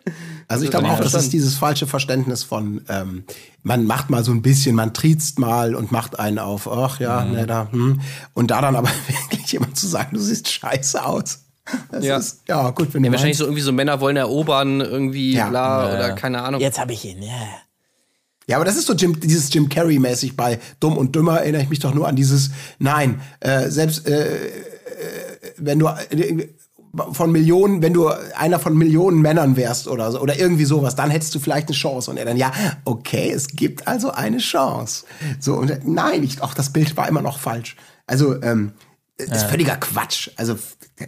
S1: Also ich glaube auch,
S3: ich
S1: das ist
S3: verstanden.
S1: dieses falsche Verständnis von, ähm, man macht mal so ein bisschen, man triezt mal und macht einen auf, ach ja,
S3: Mhm.
S1: ne, da, hm. Und da dann aber wirklich jemand zu sagen, du siehst scheiße aus. Das
S3: Ja.
S1: ist, ja, gut, wenn du
S3: Ja, wahrscheinlich
S1: meinst.
S3: so irgendwie so Männer wollen erobern, irgendwie
S1: Ja.
S3: bla
S2: Ja.
S3: oder keine Ahnung.
S2: Jetzt habe ich ihn, ja.
S1: Ja, aber das ist so Jim, dieses Jim Carrey-mäßig bei Dumm und Dümmer, erinnere ich mich doch nur an dieses, nein, äh, selbst äh, äh, wenn du äh, von Millionen, wenn du einer von Millionen Männern wärst oder so, oder irgendwie sowas, dann hättest du vielleicht eine Chance. Und er dann, ja, okay, es gibt also eine Chance. So, und nein, ich, auch das Bild war immer noch falsch. Also, ähm, ist völliger Quatsch. Also,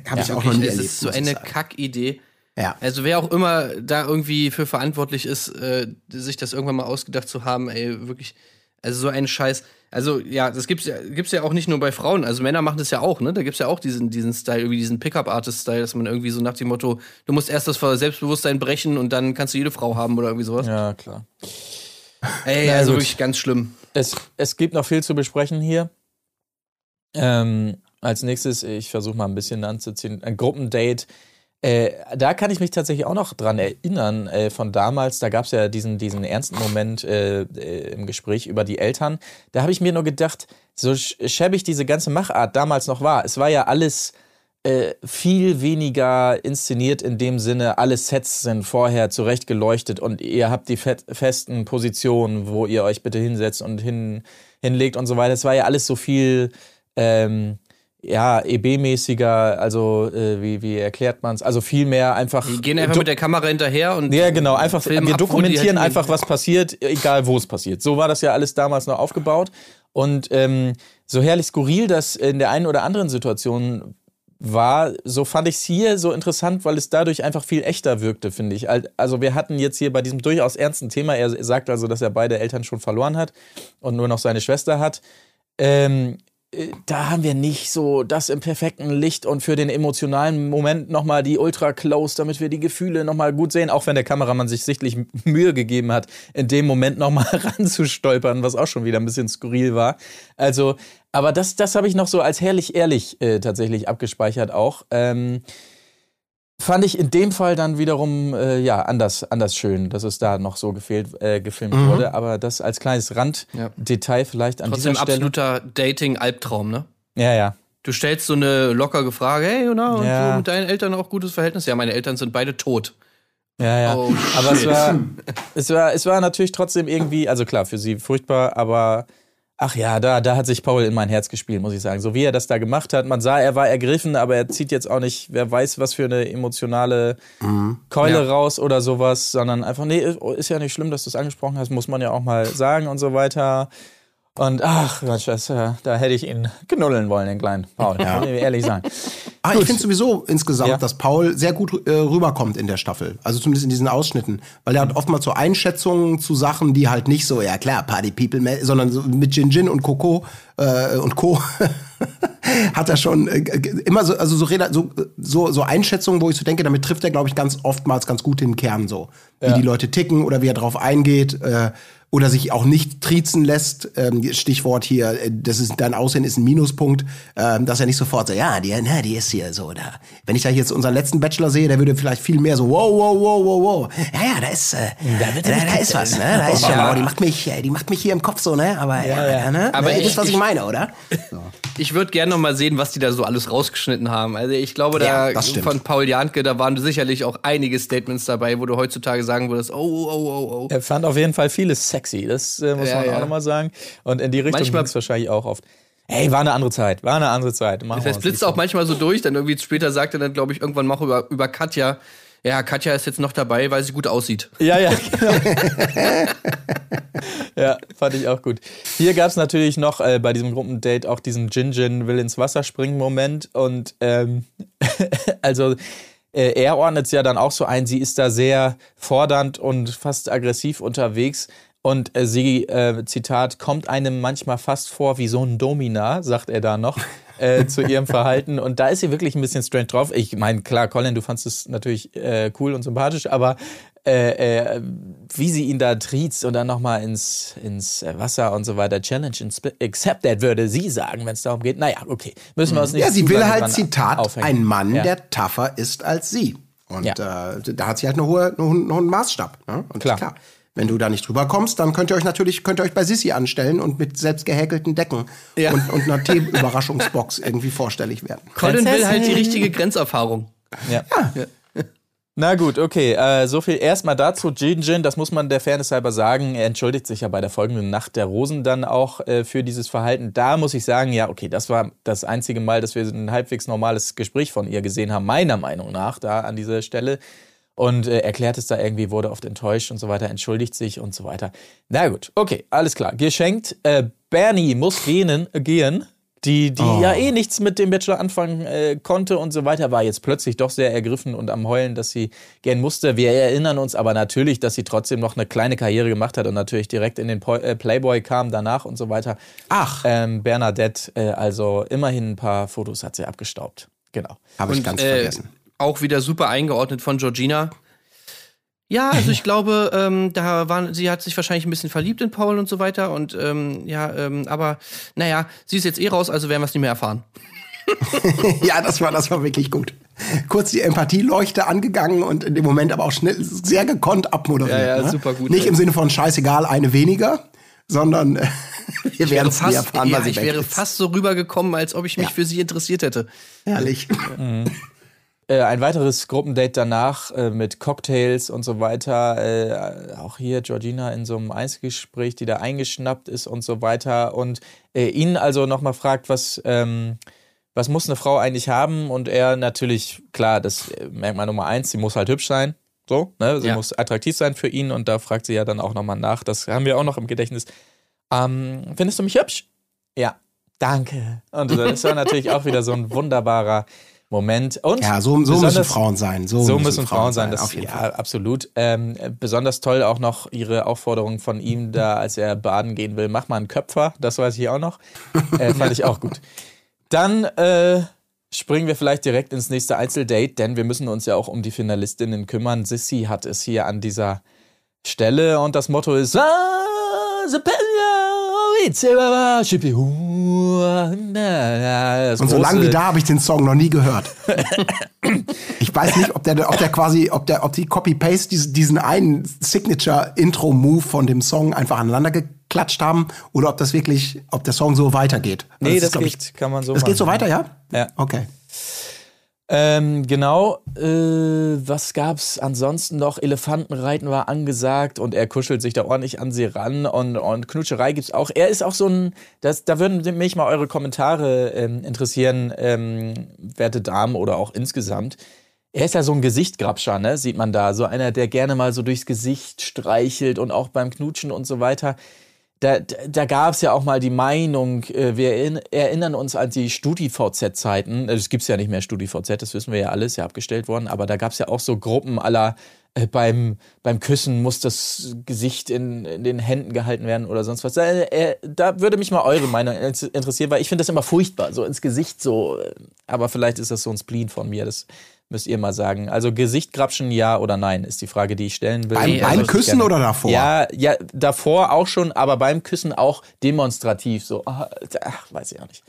S1: habe ich auch noch nie erlebt.
S3: ist so eine. Kackidee.
S1: Ja.
S3: Also wer auch immer da irgendwie für verantwortlich ist, äh, sich das irgendwann mal ausgedacht zu haben, ey, wirklich, also so ein Scheiß. Also ja, das gibt's ja, gibt's ja auch nicht nur bei Frauen, also Männer machen das ja auch, ne? Da gibt's ja auch diesen, diesen Style, irgendwie diesen Pickup-Artist-Style, dass man irgendwie so nach dem Motto, du musst erst das Selbstbewusstsein brechen und dann kannst du jede Frau haben oder irgendwie sowas.
S2: Ja, klar.
S3: Ey,
S2: Na
S3: also
S2: gut.
S3: wirklich ganz schlimm.
S2: Es, es gibt noch viel zu besprechen hier. Ähm, als nächstes, ich versuche mal ein bisschen anzuziehen, ein Gruppendate. Äh, da kann ich mich tatsächlich auch noch dran erinnern, äh, von damals, da gab es ja diesen, diesen ernsten Moment äh, äh, im Gespräch über die Eltern. Da habe ich mir nur gedacht, so sch- schäbig diese ganze Machart damals noch war, es war ja alles äh, viel weniger inszeniert in dem Sinne, alle Sets sind vorher zurecht geleuchtet und ihr habt die festen Positionen, wo ihr euch bitte hinsetzt und hin, hinlegt und so weiter. Es war ja alles so viel ähm, ja, EB-mäßiger, also äh, wie, wie erklärt man es? Also viel mehr einfach.
S3: Die gehen einfach mit der Kamera hinterher und
S2: Ja, genau, einfach,
S3: filmen
S2: wir dokumentieren
S3: halt
S2: einfach, was passiert, egal wo es passiert. So war das ja alles damals noch aufgebaut. Und ähm, so herrlich skurril das in der einen oder anderen Situation war, so fand ich es hier so interessant, weil es dadurch einfach viel echter wirkte, finde ich. Al- Also wir hatten jetzt hier bei diesem durchaus ernsten Thema, er sagt also, dass er beide Eltern schon verloren hat und nur noch seine Schwester hat. Ähm, äh, da haben wir nicht so das im perfekten Licht und für den emotionalen Moment nochmal die Ultra Close, damit wir die Gefühle nochmal gut sehen, auch wenn der Kameramann sich sichtlich Mühe gegeben hat, in dem Moment nochmal ranzustolpern, was auch schon wieder ein bisschen skurril war. Also, aber das, das habe ich noch so als herrlich ehrlich äh, tatsächlich abgespeichert auch. Ähm, fand ich in dem Fall dann wiederum äh, ja anders anders schön, dass es da noch so gefehlt, äh, gefilmt wurde. Aber das als kleines Randdetail vielleicht an
S3: trotzdem
S2: dieser Stelle.
S3: absoluter Dating-Albtraum, ne?
S2: Ja, ja.
S3: Du stellst so eine lockere Frage, hey, na, und
S2: Ja.
S3: so mit deinen Eltern auch gutes Verhältnis? Ja, meine Eltern sind beide tot.
S2: Ja, ja.
S3: Oh,
S2: aber es war, es war, es war natürlich trotzdem irgendwie, also klar, für sie furchtbar, aber ach ja, da, da hat sich Paul in mein Herz gespielt, muss ich sagen. So wie er das da gemacht hat, man sah, er war ergriffen, aber er zieht jetzt auch nicht, wer weiß, was für eine emotionale Keule
S3: Ja.
S2: raus oder sowas, sondern einfach, nee, ist ja nicht schlimm, dass du es angesprochen hast, muss man ja auch mal sagen und so weiter. Und ach, Mensch, das, äh, da hätte ich ihn knuddeln wollen, den kleinen Paul.
S1: Ja.
S2: Muss ich ehrlich sagen.
S1: Ah, ich finde sowieso insgesamt,
S2: Ja.
S1: dass Paul sehr gut äh, rüberkommt in der Staffel. Also zumindest in diesen Ausschnitten. Weil er hat oftmals so Einschätzungen zu Sachen, die halt nicht so, ja klar, Party People, sondern so mit Jin Jin und Coco äh, und Co. hat er schon äh, immer so, also so, so, so, Einschätzungen, wo ich so denke, damit trifft er, glaube ich, ganz oftmals ganz gut den Kern so. Wie die Leute ticken oder wie er drauf eingeht. Äh, oder sich auch nicht triezen lässt. Ähm, Stichwort hier, äh, das ist dein Aussehen ist ein Minuspunkt, ähm, dass er nicht sofort so, ja, die, na, die ist hier so da. Wenn ich da jetzt unseren letzten Bachelor sehe, der würde vielleicht viel mehr so, wow, wow, wow, wow, wow. Ja, ja, da ist, äh, da, da, ist was, ne? Da ist schon, oh, die macht mich, äh, die macht mich hier im Kopf so, ne? Aber, ja, ja. Ne?
S3: Aber
S1: ihr
S3: ich-
S1: wisst, was ich
S3: ich-
S1: meine, oder?
S3: Ich würde gerne noch mal sehen, was die da so alles rausgeschnitten haben. Also ich glaube, da
S1: Ja,
S3: von Paul Janke, da waren sicherlich auch einige Statements dabei, wo du heutzutage sagen würdest, oh, oh, oh, oh.
S2: Er fand auf jeden Fall vieles sexy, das äh, muss
S3: Ja,
S2: man
S3: ja.
S2: auch nochmal sagen. Und in die Richtung ging es wahrscheinlich auch oft. Hey, war eine andere Zeit, war eine andere Zeit. Machen
S3: Das blitzt auch manchmal so durch, dann irgendwie später sagt er dann, glaube ich, irgendwann mal über, über Katja, ja, Katja ist jetzt noch dabei, weil sie gut aussieht.
S2: Ja, ja, genau. ja, fand ich auch gut. Hier gab es natürlich noch äh, bei diesem Gruppendate auch diesen Jin Jin will ins Wasser springen Moment. Und ähm, also äh, er ordnet es ja dann auch so ein, sie ist da sehr fordernd und fast aggressiv unterwegs. Und äh, sie, äh, Zitat, kommt einem manchmal fast vor wie so ein Domina, sagt er da noch, äh, zu ihrem Verhalten. Und da ist sie wirklich ein bisschen strange drauf. Ich meine, klar, Colin, du fandest es natürlich äh, cool und sympathisch, aber äh, äh, wie sie ihn da triezt und dann nochmal ins, ins Wasser und so weiter, Challenge accepted, würde sie sagen, wenn es darum geht. Naja, okay, müssen wir uns nicht
S1: Ja, sie will halt, Zitat,
S2: aufhängen.
S1: ein Mann,
S2: Ja.
S1: der tougher ist als sie. Und
S2: Ja.
S1: da hat sie halt eine hohe, noch einen hohen Maßstab. Ne? Und
S2: Klar.
S1: Wenn du da nicht drüber kommst, dann könnt ihr euch natürlich könnt ihr euch bei Sissi anstellen und mit selbst gehäkelten Decken
S3: Ja.
S1: und, und einer Tee-Überraschungsbox irgendwie vorstellig werden.
S3: Colin will halt die richtige Grenzerfahrung.
S2: Ja. Na gut, okay. Äh, so viel erstmal dazu. Jin Jin, das muss man der Fairness halber sagen, er entschuldigt sich ja bei der folgenden Nacht der Rosen dann auch äh, für dieses Verhalten. Da muss ich sagen, ja, okay, das war das einzige Mal, dass wir ein halbwegs normales Gespräch von ihr gesehen haben, meiner Meinung nach, da an dieser Stelle. Und äh, erklärt es da irgendwie, wurde oft enttäuscht und so weiter, entschuldigt sich und so weiter. Na gut, okay, alles klar. Geschenkt. Äh, Bernie muss gehen, äh, gehen die, die ja eh nichts mit dem Bachelor anfangen äh, konnte und so weiter, war jetzt plötzlich doch sehr ergriffen und am Heulen, dass sie gern musste. Wir erinnern uns aber natürlich, dass sie trotzdem noch eine kleine Karriere gemacht hat und natürlich direkt in den Po- äh, Playboy kam danach und so weiter.
S1: Ach,
S2: Ähm, Bernadette, äh, also immerhin ein paar Fotos hat sie abgestaubt. Genau.
S1: habe ich ganz
S3: äh,
S1: vergessen.
S3: Auch wieder super eingeordnet von Georgina. Ja, also ich glaube, ähm, da waren, sie hat sich wahrscheinlich ein bisschen verliebt in Paul und so weiter. Und ähm, ja, ähm, aber naja, sie ist jetzt eh raus, also werden wir es nicht mehr erfahren.
S1: ja, das war, das war wirklich gut. Kurz die Empathieleuchte angegangen und in dem Moment aber auch schnell sehr gekonnt abmoderiert.
S3: Ja, ja,
S1: ne?
S3: super gut,
S1: Nicht
S3: ey.
S1: im Sinne von scheißegal, eine weniger, sondern äh, wir werden es nie
S3: fast,
S1: erfahren,
S3: ja,
S1: was sie
S3: ich wäre
S1: ist.
S3: fast so rübergekommen, als ob ich mich
S1: Ja.
S3: für sie interessiert hätte.
S1: Herrlich.
S2: Äh, ein weiteres Gruppendate danach äh, mit Cocktails und so weiter. Äh, auch hier Georgina in so einem Einzelgespräch, die da eingeschnappt ist und so weiter. Und äh, ihn also nochmal fragt, was, ähm, was muss eine Frau eigentlich haben? Und er natürlich, klar, das äh, merkt man Nummer eins, sie muss halt hübsch sein. So, ne? Sie
S3: Ja.
S2: muss attraktiv sein für ihn und da fragt sie ja dann auch nochmal nach. Das haben wir auch noch im Gedächtnis. Ähm, findest du mich hübsch? Ja, danke. Und das war natürlich auch wieder so ein wunderbarer Moment. Und
S1: Ja, so, so müssen Frauen sein. So,
S2: so müssen Frauen sein, das,
S1: auf jeden
S2: ja,
S1: Fall.
S2: absolut. Ähm, äh, besonders toll auch noch ihre Aufforderung von ihm da, als er baden gehen will, mach mal einen Köpfer, das weiß ich auch noch. Äh, fand ich auch gut. Dann äh, springen wir vielleicht direkt ins nächste Einzeldate, denn wir müssen uns ja auch um die Finalistinnen kümmern. Sissy hat es hier an dieser Stelle und das Motto ist "Ah, the Pella,
S1: Und so lange wie da habe ich den Song noch nie gehört. ich weiß nicht, ob der, ob der quasi, ob der, ob die Copy-Paste diesen, diesen einen Signature-Intro-Move von dem Song einfach aneinander geklatscht haben oder ob das wirklich, ob der Song so weitergeht.
S2: Nee,
S1: ist,
S2: das,
S1: glaub
S2: geht, kann man so
S1: Das
S2: machen.
S1: geht so weiter, ja?
S2: Ja.
S1: Okay.
S2: Ähm, genau. Äh, was gab's ansonsten noch? Elefantenreiten war angesagt und er kuschelt sich da ordentlich an sie ran und, und Knutscherei gibt's auch. Er ist auch so ein, das, da würden mich mal eure Kommentare ähm, interessieren, ähm, werte Damen oder auch insgesamt. Er ist ja so ein Gesichtgrabscher, ne? Sieht man da. So einer, der gerne mal so durchs Gesicht streichelt und auch beim Knutschen und so weiter da, da, gab es ja auch mal die Meinung, äh, wir erinn- erinnern uns an die StudiVZ-Zeiten. Es gibt's ja nicht mehr StudiVZ, das wissen wir ja alles, ja abgestellt worden, aber da gab's ja auch so Gruppen aller äh, beim, beim Küssen muss das Gesicht in, in den Händen gehalten werden oder sonst was. Da, äh, da würde mich mal eure Meinung interessieren, weil ich finde das immer furchtbar, so ins Gesicht so. Aber vielleicht ist das so ein Spleen von mir, das müsst ihr mal sagen. Also Gesicht grapschen, ja oder nein, ist die Frage, die ich stellen will.
S1: Beim,
S2: Also
S1: beim Küssen
S2: gerne-
S1: oder davor?
S2: ja, ja, davor auch schon, aber beim Küssen auch demonstrativ so. ah, Ach, weiß ich auch nicht.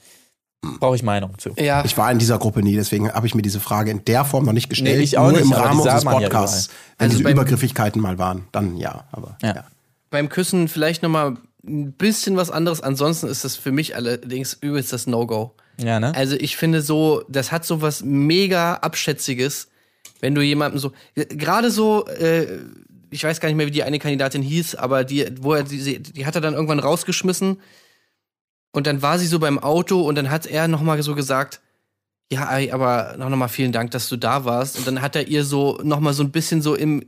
S2: Brauche ich Meinung zu.
S3: Ja,
S1: Ich war in dieser Gruppe nie, deswegen habe ich mir diese Frage in der Form noch nicht gestellt.
S2: Nee, ich auch
S1: Nur
S2: nicht,
S1: im Rahmen unseres
S2: ja
S1: Podcasts.
S2: überall.
S1: Wenn
S3: Also
S1: diese Übergriffigkeiten mal waren, dann ja. Aber
S2: Ja.
S1: ja.
S3: beim Küssen vielleicht noch mal ein bisschen was anderes. Ansonsten ist das für mich allerdings übelst das No-Go.
S2: Ja, ne?
S3: Also ich finde so, das hat so was mega Abschätziges, wenn du jemandem so, gerade so, äh, ich weiß gar nicht mehr, wie die eine Kandidatin hieß, aber die, wo er, die, die hat er dann irgendwann rausgeschmissen und dann war sie so beim Auto und dann hat er noch mal so gesagt, ja, aber noch mal vielen Dank, dass du da warst und dann hat er ihr so noch mal so ein bisschen so im,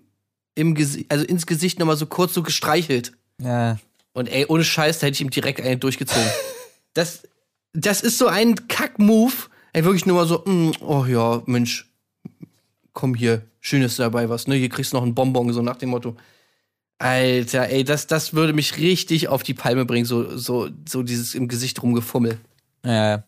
S3: im Gesicht, also ins Gesicht noch mal so kurz so gestreichelt.
S2: Ja.
S3: Und ey, ohne Scheiß, da hätte ich ihm direkt einen durchgezogen. das, das ist so ein Kack-Move. Ey, wirklich nur mal so, mm, oh ja, Mensch. komm hier, schön ist dabei was, ne? Hier kriegst du noch einen Bonbon, so nach dem Motto. Alter, ey, das, das würde mich richtig auf die Palme bringen, so, so, so dieses im Gesicht rumgefummel.
S2: Ja.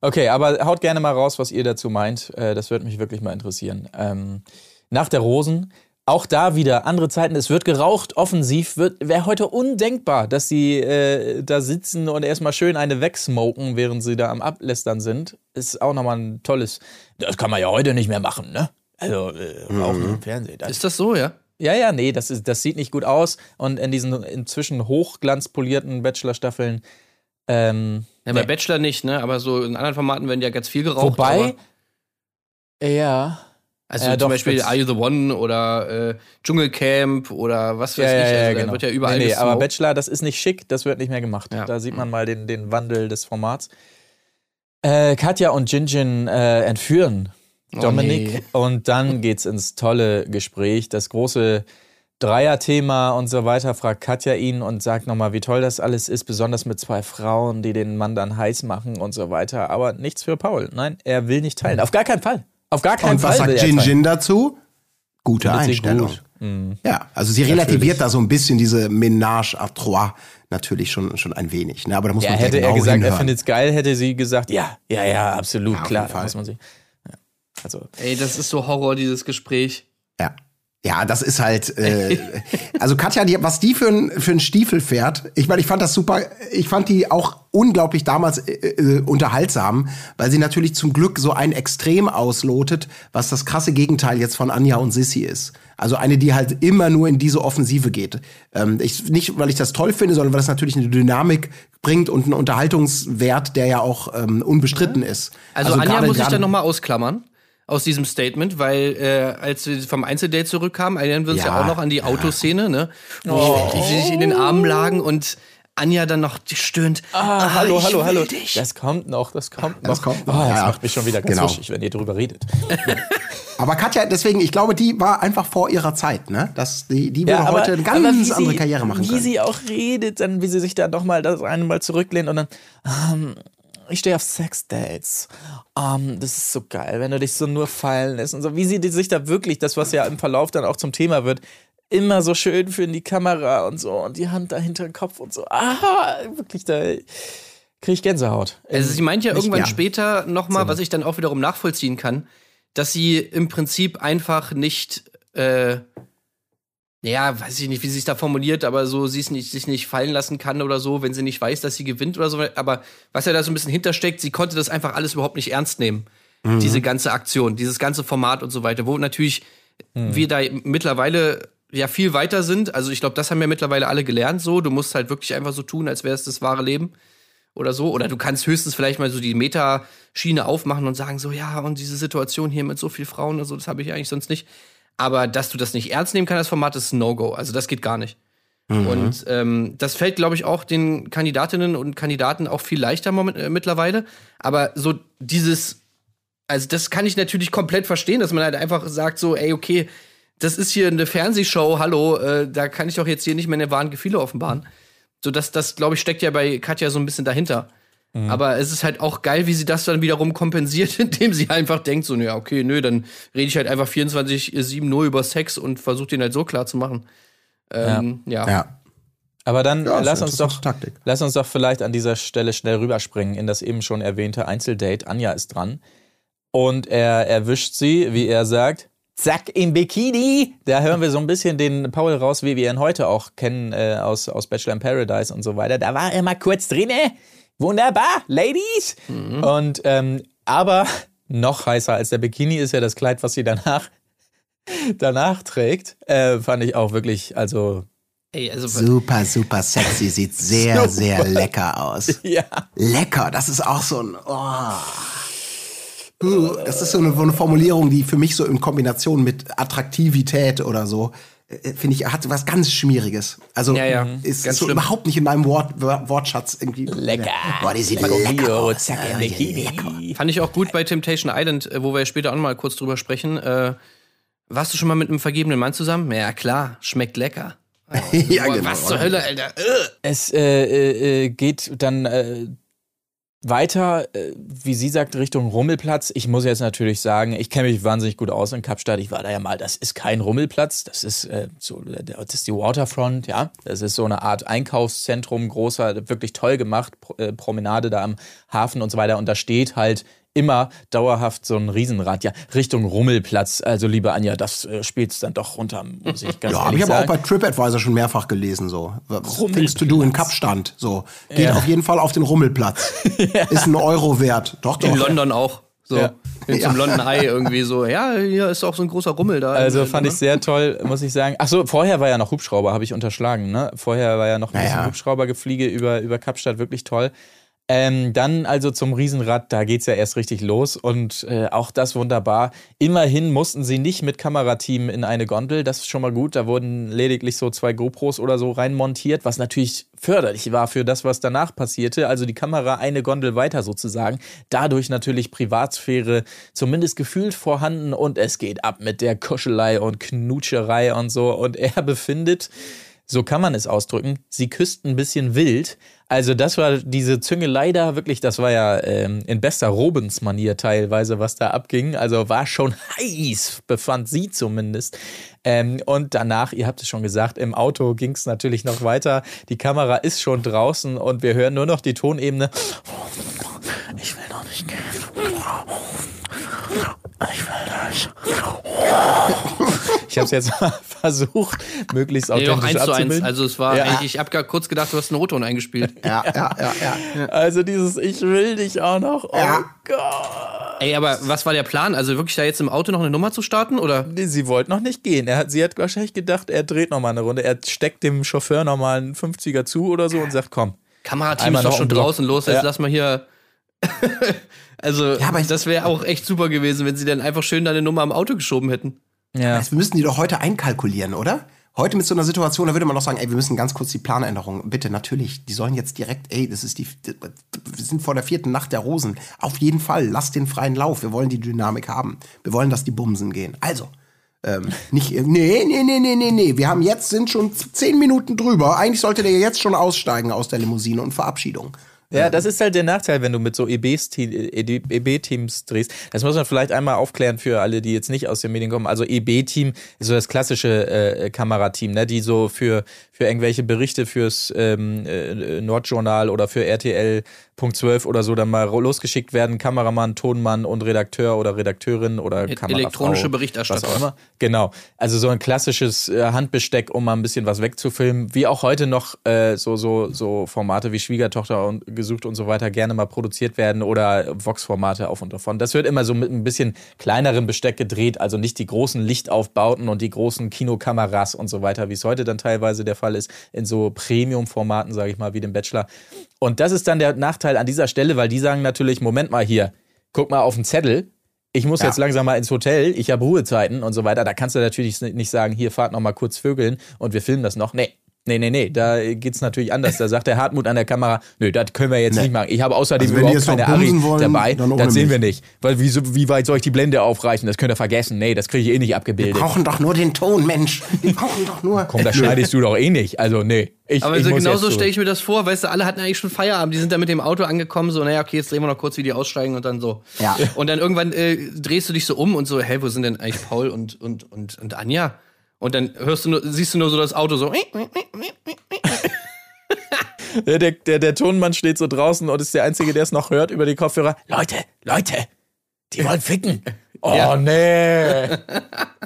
S2: Okay, aber haut gerne mal raus, was ihr dazu meint. Äh, das würde mich wirklich mal interessieren. Ähm, nach der Rosen, auch da wieder andere Zeiten. Es wird geraucht, offensiv. Wäre heute undenkbar, dass sie äh, da sitzen und erstmal schön eine wegsmoken, während sie da am Ablästern sind. Ist auch nochmal ein tolles. Das kann man ja heute nicht mehr machen, ne? Also, äh, rauchen im Fernsehen. Das
S3: Ist das so, ja?
S2: ja, ja, nee, das, ist, das sieht nicht gut aus. Und in diesen inzwischen hochglanzpolierten Bachelor-Staffeln. Ähm,
S3: Ja, bei
S2: nee.
S3: Bachelor nicht, ne? Aber so in anderen Formaten werden ja ganz viel geraucht.
S2: Wobei,
S3: aber,
S2: ja.
S3: Also
S2: Ja,
S3: zum
S2: doch,
S3: Beispiel Are You the One oder äh, Dschungelcamp oder was weiß
S2: Ja,
S3: ich. Also,
S2: ja,
S3: da
S2: genau.
S3: wird ja überall
S2: nee, nee, aber. Bachelor, das ist nicht schick, das wird nicht mehr gemacht. Da sieht man mal den, den Wandel des Formats. Äh, Katja und Jinjin äh, entführen
S3: Oh,
S2: Dominik
S3: nee.
S2: und dann geht's ins tolle Gespräch, das große Dreier-Thema und so weiter, fragt Katja ihn und sagt nochmal, wie toll das alles ist, besonders mit zwei Frauen, die den Mann dann heiß machen und so weiter. Aber nichts für Paul. Nein, er will nicht teilen. Auf gar keinen Fall. Auf gar keinen
S1: Und
S2: Fall.
S1: was
S2: will
S1: sagt
S2: er
S1: Jin. Jin dazu? Gute Einstellung.
S2: gut. Mhm.
S1: Ja, also sie relativiert da so ein bisschen diese Ménage à trois natürlich schon, schon ein wenig. Ne? Aber da muss
S2: Ja,
S1: man
S2: hätte
S1: genau
S2: er gesagt, er
S1: hinhören.
S2: findet es geil, hätte sie gesagt, ja, ja, ja, absolut,
S1: Ja, auf
S2: klar. Muss man sich, ja. Also,
S3: Ey, das ist so Horror, dieses Gespräch.
S1: Ja. Ja, das ist halt, äh, also Katja, die, was die für ein, für ein Stiefel fährt, ich meine, ich fand das super, ich fand die auch unglaublich damals äh, äh, unterhaltsam, weil sie natürlich zum Glück so ein Extrem auslotet, was das krasse Gegenteil jetzt von Anja und Sissy ist. Also eine, die halt immer nur in diese Offensive geht. Ähm, ich, nicht, weil ich das toll finde, sondern weil das natürlich eine Dynamik bringt und einen Unterhaltungswert, der ja auch ähm, unbestritten ist.
S3: Also, Anja
S1: gerade-
S3: muss ich dann nochmal ausklammern aus diesem Statement, weil äh, als sie vom Einzeldate zurückkamen, erinnern wir uns ja,
S1: Ja.
S3: auch noch an die Autoszene, ne? Wo die sich in den Armen lagen und Anja dann noch stöhnt.
S2: ah, hallo,
S3: ich
S2: hallo,
S3: will
S2: hallo.
S3: Dich.
S2: Das kommt noch, das kommt noch.
S1: Das kommt noch,
S2: Oh, das
S1: ja, ja.
S2: macht mich schon wieder ganz
S1: Genau.
S2: wuschig, wenn ihr drüber redet.
S1: Aber Katja, deswegen, ich glaube, die war einfach vor ihrer Zeit, ne? Das, die, die würde heute eine ganz andere
S2: sie,
S1: Karriere machen
S2: Wie
S1: können.
S2: sie auch redet, dann wie sie sich da noch mal das eine Mal zurücklehnt und dann, ähm, ich stehe auf Sexdates. Ähm, das ist so geil, wenn du dich so nur fallen lässt und so. Wie sie sich da wirklich, das was ja im Verlauf dann auch zum Thema wird, immer so schön für in die Kamera und so und die Hand da hinter den Kopf und so. Ah, wirklich, da kriege ich Gänsehaut.
S3: Also sie meint ja irgendwann
S1: gern.
S3: später nochmal, was ich dann auch wiederum nachvollziehen kann, dass sie im Prinzip einfach nicht, äh, ja, weiß ich nicht, wie sie es da formuliert, aber so sie es nicht, sich nicht fallen lassen kann oder so, wenn sie nicht weiß, dass sie gewinnt oder so. Aber was ja da so ein bisschen hintersteckt, sie konnte das einfach alles überhaupt nicht ernst nehmen. Diese ganze Aktion, dieses ganze Format und so weiter, wo natürlich wir da mittlerweile ja viel weiter sind. Also ich glaube, das haben ja mittlerweile alle gelernt so. Du musst halt wirklich einfach so tun, als wäre es das wahre Leben oder so. Oder du kannst höchstens vielleicht mal so die Metaschiene aufmachen und sagen, so, ja, und diese Situation hier mit so vielen Frauen und so, das habe ich eigentlich sonst nicht. Aber dass du das nicht ernst nehmen kannst, das Format ist No-Go. Also das geht gar nicht. Und ähm, das fällt, glaube ich, auch den Kandidatinnen und Kandidaten auch viel leichter moment, äh, mittlerweile. Aber so dieses, also das kann ich natürlich komplett verstehen, dass man halt einfach sagt, so, ey, okay, das ist hier eine Fernsehshow, hallo, äh, da kann ich doch jetzt hier nicht meine wahren Gefühle offenbaren. So, das, das glaube ich, steckt ja bei Katja so ein bisschen dahinter. Aber es ist halt auch geil, wie sie das dann wiederum kompensiert, indem sie einfach denkt, so, ja, okay, nö, dann rede ich halt einfach 24-7 nur über Sex und versuche den halt so klar zu machen. Ähm, ja.
S1: Ja.
S2: Aber dann
S1: Ja,
S2: lass uns doch,
S1: Taktik.
S2: lass uns doch vielleicht an dieser Stelle schnell rüberspringen in das eben schon erwähnte Einzeldate. Anja ist dran und er erwischt sie, wie er sagt, zack im Bikini. Da hören wir so ein bisschen den Paul raus, wie wir ihn heute auch kennen äh, aus, aus Bachelor in Paradise und so weiter. Da war er mal kurz drinne. Wunderbar, Ladies. Und ähm, aber noch heißer als der Bikini ist ja das Kleid, was sie danach danach trägt. Äh, fand ich auch wirklich, also
S3: Ey, also,
S1: Super, super sexy, sieht sehr, sehr lecker aus.
S2: ja.
S1: Lecker, das ist auch so ein. Oh. Das ist so eine, Formulierung, die für mich so in Kombination mit Attraktivität oder so, finde ich, hat was ganz Schmieriges. Also
S3: Ja, ja,
S1: ist
S3: ganz
S1: so
S3: schlimm.
S1: überhaupt nicht in meinem Wort, Wortschatz irgendwie.
S2: Lecker.
S1: Boah, die sieht
S2: Bio,
S1: lecker aus.
S2: zack,
S1: Ja,
S2: Bikini.
S3: Fand ich auch gut bei Temptation Island, äh, wo wir später auch noch mal kurz drüber sprechen. Äh, warst du schon mal mit einem vergebenen Mann zusammen? Ja, klar, schmeckt lecker.
S1: ja,
S3: Boah,
S1: genau.
S3: Was zur Hölle, Alter?
S2: Es äh, äh, äh, geht dann äh, weiter, äh, wie sie sagt, Richtung Rummelplatz. Ich muss jetzt natürlich sagen, ich kenne mich wahnsinnig gut aus in Kapstadt. Ich war da ja mal. Das ist kein Rummelplatz. Das ist äh, so, das ist die Waterfront, ja. Das ist so eine Art Einkaufszentrum, großer, wirklich toll gemacht, äh, Promenade da am Hafen und so weiter. Und da steht halt immer dauerhaft so ein Riesenrad, ja, Richtung Rummelplatz. Also, liebe Anja, das äh, spielt es dann doch runter, muss ich ganz
S1: Ja, habe
S2: ehrlich
S1: ich aber auch
S2: sagen.
S1: bei TripAdvisor schon mehrfach gelesen. So. Things to do in Kapstadt. So. Geht auf jeden Fall auf den Rummelplatz. Ist ein Euro wert. Doch, doch.
S3: In London auch. So.
S2: Ja.
S3: In Zum London Eye irgendwie so. Ja, hier ist auch so ein großer Rummel da.
S2: Also fand ich sehr toll, muss ich sagen. Ach so, vorher war ja noch Hubschrauber, habe ich unterschlagen. Ne? Vorher war ja noch ein
S1: Ja,
S2: bisschen
S1: ja.
S2: Hubschraubergefliege über, über Kapstadt, wirklich toll. Ähm, dann also zum Riesenrad, da geht's ja erst richtig los und äh, auch das wunderbar. Immerhin mussten sie nicht mit Kamerateam in eine Gondel, das ist schon mal gut. Da wurden lediglich so zwei GoPros oder so reinmontiert, was natürlich förderlich war für das, was danach passierte. Also die Kamera eine Gondel weiter sozusagen. Dadurch natürlich Privatsphäre zumindest gefühlt vorhanden und es geht ab mit der Kuschelei und Knutscherei und so. Und er befindet so kann man es ausdrücken. Sie küsst ein bisschen wild. Also das war diese Züngelei da wirklich, das war ja ähm, in bester Robens-Manier teilweise, was da abging. Also war schon heiß, befand sie zumindest. Ähm, und danach, ihr habt es schon gesagt, im Auto ging es natürlich noch weiter. Die Kamera ist schon draußen und wir hören nur noch die Tonebene. Ich will noch nicht gehen. Ich will nicht. Ich habe es jetzt mal versucht, möglichst
S3: Nee, auch
S2: authentisch
S3: eins zu eins.
S2: abzubilden.
S3: Also es war,
S2: Ja.
S3: ich, ich habe gerade kurz gedacht, du hast einen O-Ton eingespielt.
S1: Ja, ja, ja, ja.
S2: Also dieses Ich will dich auch noch. Oh
S1: Ja.
S2: Gott.
S3: Ey, aber was war der Plan? Also wirklich da jetzt im Auto noch eine Nummer zu starten? Oder?
S2: Nee, Sie wollte noch nicht gehen. Er sie hat wahrscheinlich gedacht, er dreht noch mal eine Runde. Er steckt dem Chauffeur noch mal einen 50er zu oder so und sagt, komm.
S3: Kamerateam ist doch schon draußen los, jetzt
S2: Ja.
S3: lass mal hier. also,
S1: Ja, aber ich-
S3: das wäre auch echt super gewesen, wenn sie dann einfach schön deine Nummer am Auto geschoben hätten.
S2: Ja.
S1: Das müssen die doch heute einkalkulieren, oder? Heute mit so einer Situation, da würde man doch sagen, ey, wir müssen ganz kurz die Planänderung. Bitte, natürlich, die sollen jetzt direkt, ey, das ist die, wir sind vor der vierten Nacht der Rosen. Auf jeden Fall, lasst den freien Lauf. Wir wollen die Dynamik haben. Wir wollen, dass die Bumsen gehen. Also, ähm, nicht, nee, nee, nee, nee, nee, nee. Wir haben jetzt, sind schon zehn Minuten drüber. Eigentlich sollte der jetzt schon aussteigen aus der Limousine und Verabschiedung.
S2: Ja, das ist halt der Nachteil, wenn du mit so EBs, Te- EB-Teams drehst. Das muss man vielleicht einmal aufklären für alle, die jetzt nicht aus den Medien kommen. Also EB-Team ist so das klassische äh, Kamerateam, ne, die so für, für irgendwelche Berichte fürs ähm, äh, Nordjournal oder für RTL Punkt 12 oder so dann mal losgeschickt werden. Kameramann, Tonmann und Redakteur oder Redakteurin oder
S3: E-
S2: Kamerafrau.
S3: elektronische Berichterstatter.
S2: Was auch immer. Genau. Also so ein klassisches äh, Handbesteck, um mal ein bisschen was wegzufilmen. Wie auch heute noch äh, so, so, so Formate wie Schwiegertochter und gesucht und so weiter gerne mal produziert werden oder Vox-Formate auf und davon. Das wird immer so mit ein bisschen kleineren Besteck gedreht, also nicht die großen Lichtaufbauten und die großen Kinokameras und so weiter, wie es heute dann teilweise der Fall ist, in so Premium-Formaten, sage ich mal, wie dem Bachelor. Und das ist dann der Nachteil an dieser Stelle, weil die sagen natürlich, Moment mal hier, guck mal auf den Zettel, ich muss
S1: Ja.
S2: jetzt langsam mal ins Hotel, ich habe Ruhezeiten und so weiter. Da kannst du natürlich nicht sagen, hier fahrt noch mal kurz vögeln und wir filmen das noch. Nee. Nee, nee, nee, da geht's natürlich anders. Da sagt der Hartmut an der Kamera, nö, das können wir jetzt
S1: Nee.
S2: nicht machen. Ich habe außerdem
S1: Also
S2: überhaupt keine Ari
S1: wollen,
S2: dabei. Das sehen wir nicht. Weil wie, so- wie weit soll ich die Blende aufreichen? Das könnt ihr vergessen. Nee, das kriege ich eh nicht
S1: Wir
S2: abgebildet.
S1: brauchen doch nur den Ton, Mensch. Wir brauchen doch nur.
S2: Komm, das schneidest du doch eh nicht. Also, nee. Ich,
S3: Aber
S2: ich
S3: so
S2: muss
S3: genau so stelle ich mir das vor, weißt du, alle hatten eigentlich schon Feierabend, die sind da mit dem Auto angekommen, so, naja, okay, jetzt drehen wir noch kurz, wie die aussteigen und dann so.
S1: Ja.
S3: Und dann irgendwann äh, drehst du dich so um und so, hä, wo sind denn eigentlich Paul und, und, und, und Anja? Und dann hörst du nur, siehst du nur so das Auto so.
S2: Der, der, der, Tonmann steht so draußen und ist der Einzige, der es noch hört über die Kopfhörer. Leute, Leute, die wollen ficken. Oh,
S3: Ja.
S2: nee.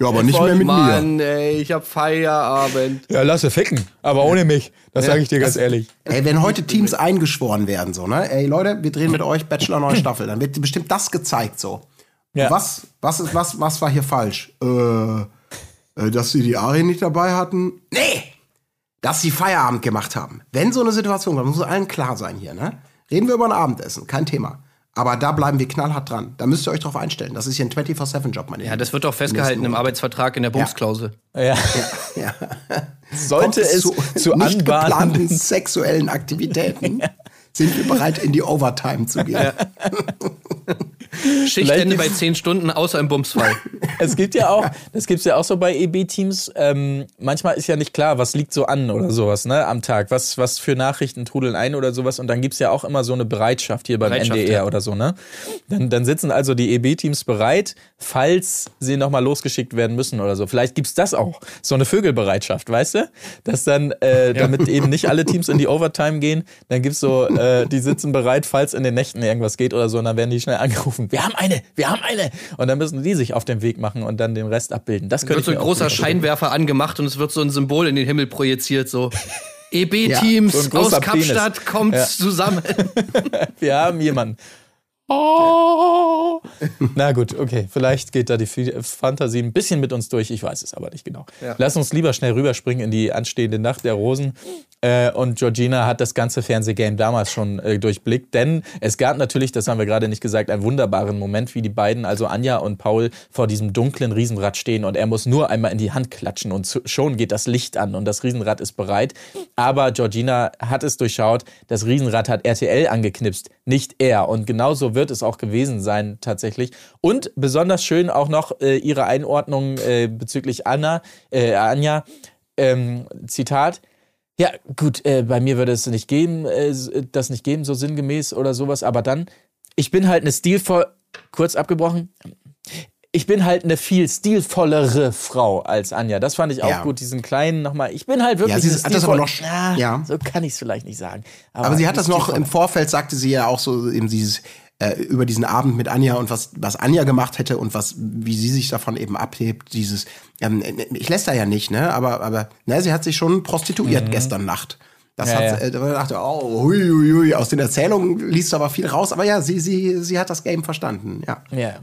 S1: Ja, aber nicht mehr mit mir.
S3: Mann, ey, ich hab Feierabend.
S2: Ja, lass sie ficken. Aber ohne mich. Das sage ich dir ganz ehrlich.
S1: Ey, wenn heute Teams eingeschworen werden, so, ne? Ey, Leute, wir drehen mit euch Bachelor neue Staffel, dann wird bestimmt das gezeigt, so.
S2: Ja.
S1: Was, was ist, was, was war hier falsch? Äh, dass sie die Ari nicht dabei hatten? Nee! Dass sie Feierabend gemacht haben. Wenn so eine Situation kommt, muss allen klar sein hier, ne? Reden wir über ein Abendessen, kein Thema. Aber da bleiben wir knallhart dran. Da müsst ihr euch drauf einstellen. Das ist hier ein 24-7-Job, meine
S3: Ja, das wird doch festgehalten im Arbeitsvertrag in der Bumsklausel.
S2: Ja.
S1: Ja.
S2: Sollte
S1: Kommt
S2: es
S1: zu,
S2: zu,
S1: nicht geplanten sexuellen Aktivitäten, sind wir bereit, in die Overtime zu gehen.
S3: Schichtende bei 10 Stunden, außer im Bumsfall.
S2: es gibt ja auch, das gibt's ja auch so bei EB-Teams. Ähm, manchmal ist ja nicht klar, was liegt so an oder sowas, ne, am Tag. Was, was für Nachrichten trudeln ein oder sowas. Und dann gibt's ja auch immer so eine Bereitschaft hier beim
S3: Bereitschaft,
S2: NDR
S3: ja.
S2: oder so, ne? Dann, dann sitzen also die EB-Teams bereit, falls sie nochmal losgeschickt werden müssen oder so. Vielleicht gibt's das auch. So eine Vögelbereitschaft, weißt du? Dass dann, äh, damit eben nicht alle Teams in die Overtime gehen, dann gibt's so, äh, die sitzen bereit, falls in den Nächten irgendwas geht oder so, und dann werden die schnell angerufen. Wir haben eine, wir haben eine. Und dann müssen die sich auf den Weg machen und dann den Rest abbilden. Das könnte
S3: wird so ein großer. Scheinwerfer angemacht und es wird so ein Symbol in den Himmel projiziert, so. EB-Teams
S2: so ein
S3: aus
S2: großer Penis.
S3: Kapstadt kommt
S2: Ja.
S3: zusammen.
S2: Wir haben jemanden. Oh. Na gut, okay. Vielleicht geht da die Fantasie ein bisschen mit uns durch. Ich weiß es aber nicht genau. Lass uns lieber schnell rüberspringen in die anstehende Nacht der Rosen. Äh, und Georgina hat das ganze Fernsehgame damals schon äh, durchblickt. Denn es gab natürlich, das haben wir gerade nicht gesagt, einen wunderbaren Moment, wie die beiden, also Anja und Paul, vor diesem dunklen Riesenrad stehen. Und er muss nur einmal in die Hand klatschen und schon geht das Licht an und das Riesenrad ist bereit. Aber Georgina hat es durchschaut. Das Riesenrad hat RTL angeknipst, nicht er. Und genauso wird es auch gewesen sein tatsächlich. Und besonders schön auch noch äh, ihre Einordnung äh, bezüglich Anna, äh, Anja. Ähm, Zitat. Ja, gut, äh, bei mir würde es nicht geben, äh, das nicht geben, so sinngemäß oder sowas. Aber dann, ich bin halt eine stilvoll, kurz abgebrochen, ich bin halt eine viel stilvollere Frau als Anja. Das fand ich auch
S1: Ja.
S2: gut, diesen kleinen nochmal. Ich bin halt wirklich
S1: Ja, sie
S2: eine
S1: hat das aber noch-
S2: Ja,
S1: ja.
S2: so kann ich es vielleicht nicht sagen.
S1: Aber sie hat das noch im Vorfeld, sagte sie ja auch so eben dieses äh, über diesen Abend mit Anja und was, was Anja gemacht hätte und was, wie sie sich davon eben abhebt, dieses, ähm, ich lässt da ja nicht, ne, aber, aber, ne, sie hat sich schon prostituiert gestern Nacht. Das
S2: Mhm. Ja,
S1: hat,
S2: ja.
S1: Äh, da dachte, oh, hui, hui, hui. aus den Erzählungen liest du aber viel raus, aber ja, sie, sie, sie hat das Game verstanden, ja.
S2: Ja. ja.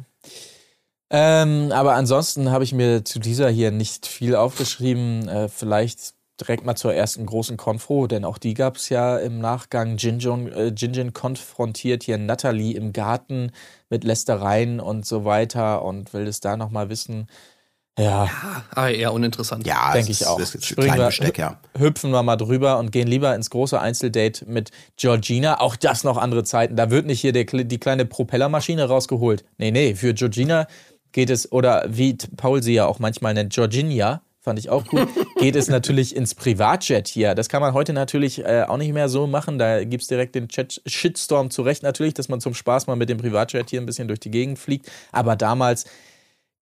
S2: Ähm, aber ansonsten habe ich mir zu dieser hier nicht viel aufgeschrieben. Äh, vielleicht direkt mal zur ersten großen Konfro, denn auch die gab es ja im Nachgang. Jinjin, äh, Jinjin konfrontiert hier Natalie im Garten mit Lästereien und so weiter und will es da nochmal wissen. Ja,
S3: Ah, eher uninteressant.
S1: Ja,
S2: denke ich
S1: ist-
S2: auch.
S1: Das ist ein
S2: Springen wir-
S1: Besteck, ja.
S2: hüpfen wir mal drüber und gehen lieber ins große Einzeldate mit Georgina. Auch das noch andere Zeiten. Da wird nicht hier der, die kleine Propellermaschine rausgeholt. Nee, nee, für Georgina geht es, oder wie Paul sie ja auch manchmal nennt, Georginia, fand ich auch gut, geht es natürlich ins Privatjet hier. Das kann man heute natürlich äh, auch nicht mehr so machen. Da gibt's direkt den Chat Shitstorm zurecht natürlich, dass man zum Spaß mal mit dem Privatjet hier ein bisschen durch die Gegend fliegt. Aber damals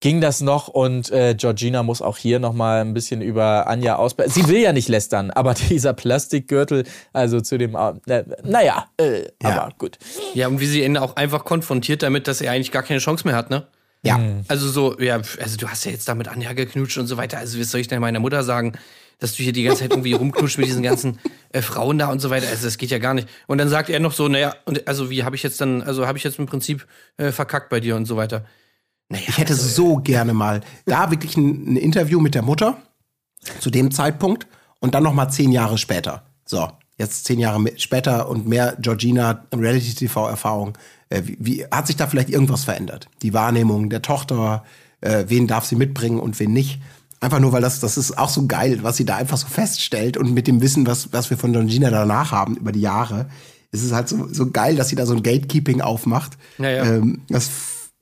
S2: ging das noch und äh, Georgina muss auch hier noch mal ein bisschen über Anja ausbe... Sie will ja nicht lästern, aber dieser Plastikgürtel, also zu dem... Äh, naja, äh,
S1: Ja.
S2: aber gut.
S3: Ja, und wie sie ihn auch einfach konfrontiert damit, dass er eigentlich gar keine Chance mehr hat, ne?
S1: Ja.
S3: Also so, ja, also du hast ja jetzt damit Anja geknutscht und so weiter. Also was soll ich denn meiner Mutter sagen, dass du hier die ganze Zeit irgendwie rumknutscht mit diesen ganzen äh, Frauen da und so weiter. Also das geht ja gar nicht. Und dann sagt er noch so, naja, und also wie habe ich jetzt dann, also habe ich jetzt im Prinzip äh, verkackt bei dir und so weiter. Naja,
S1: Ich hätte so gerne mal da wirklich ein, ein Interview mit der Mutter zu dem Zeitpunkt und dann noch mal zehn Jahre später. So, jetzt zehn Jahre später und mehr Georgina Reality-TV-Erfahrung. Äh, wie, wie hat sich da vielleicht irgendwas verändert? Die Wahrnehmung der Tochter, äh, wen darf sie mitbringen und wen nicht? Einfach nur, weil das, das ist auch so geil, was sie da einfach so feststellt und mit dem Wissen, was, was wir von Georgina danach haben über die Jahre, ist es halt so, so geil, dass sie da so ein Gatekeeping aufmacht.
S3: Ja, ja.
S1: Ähm, das,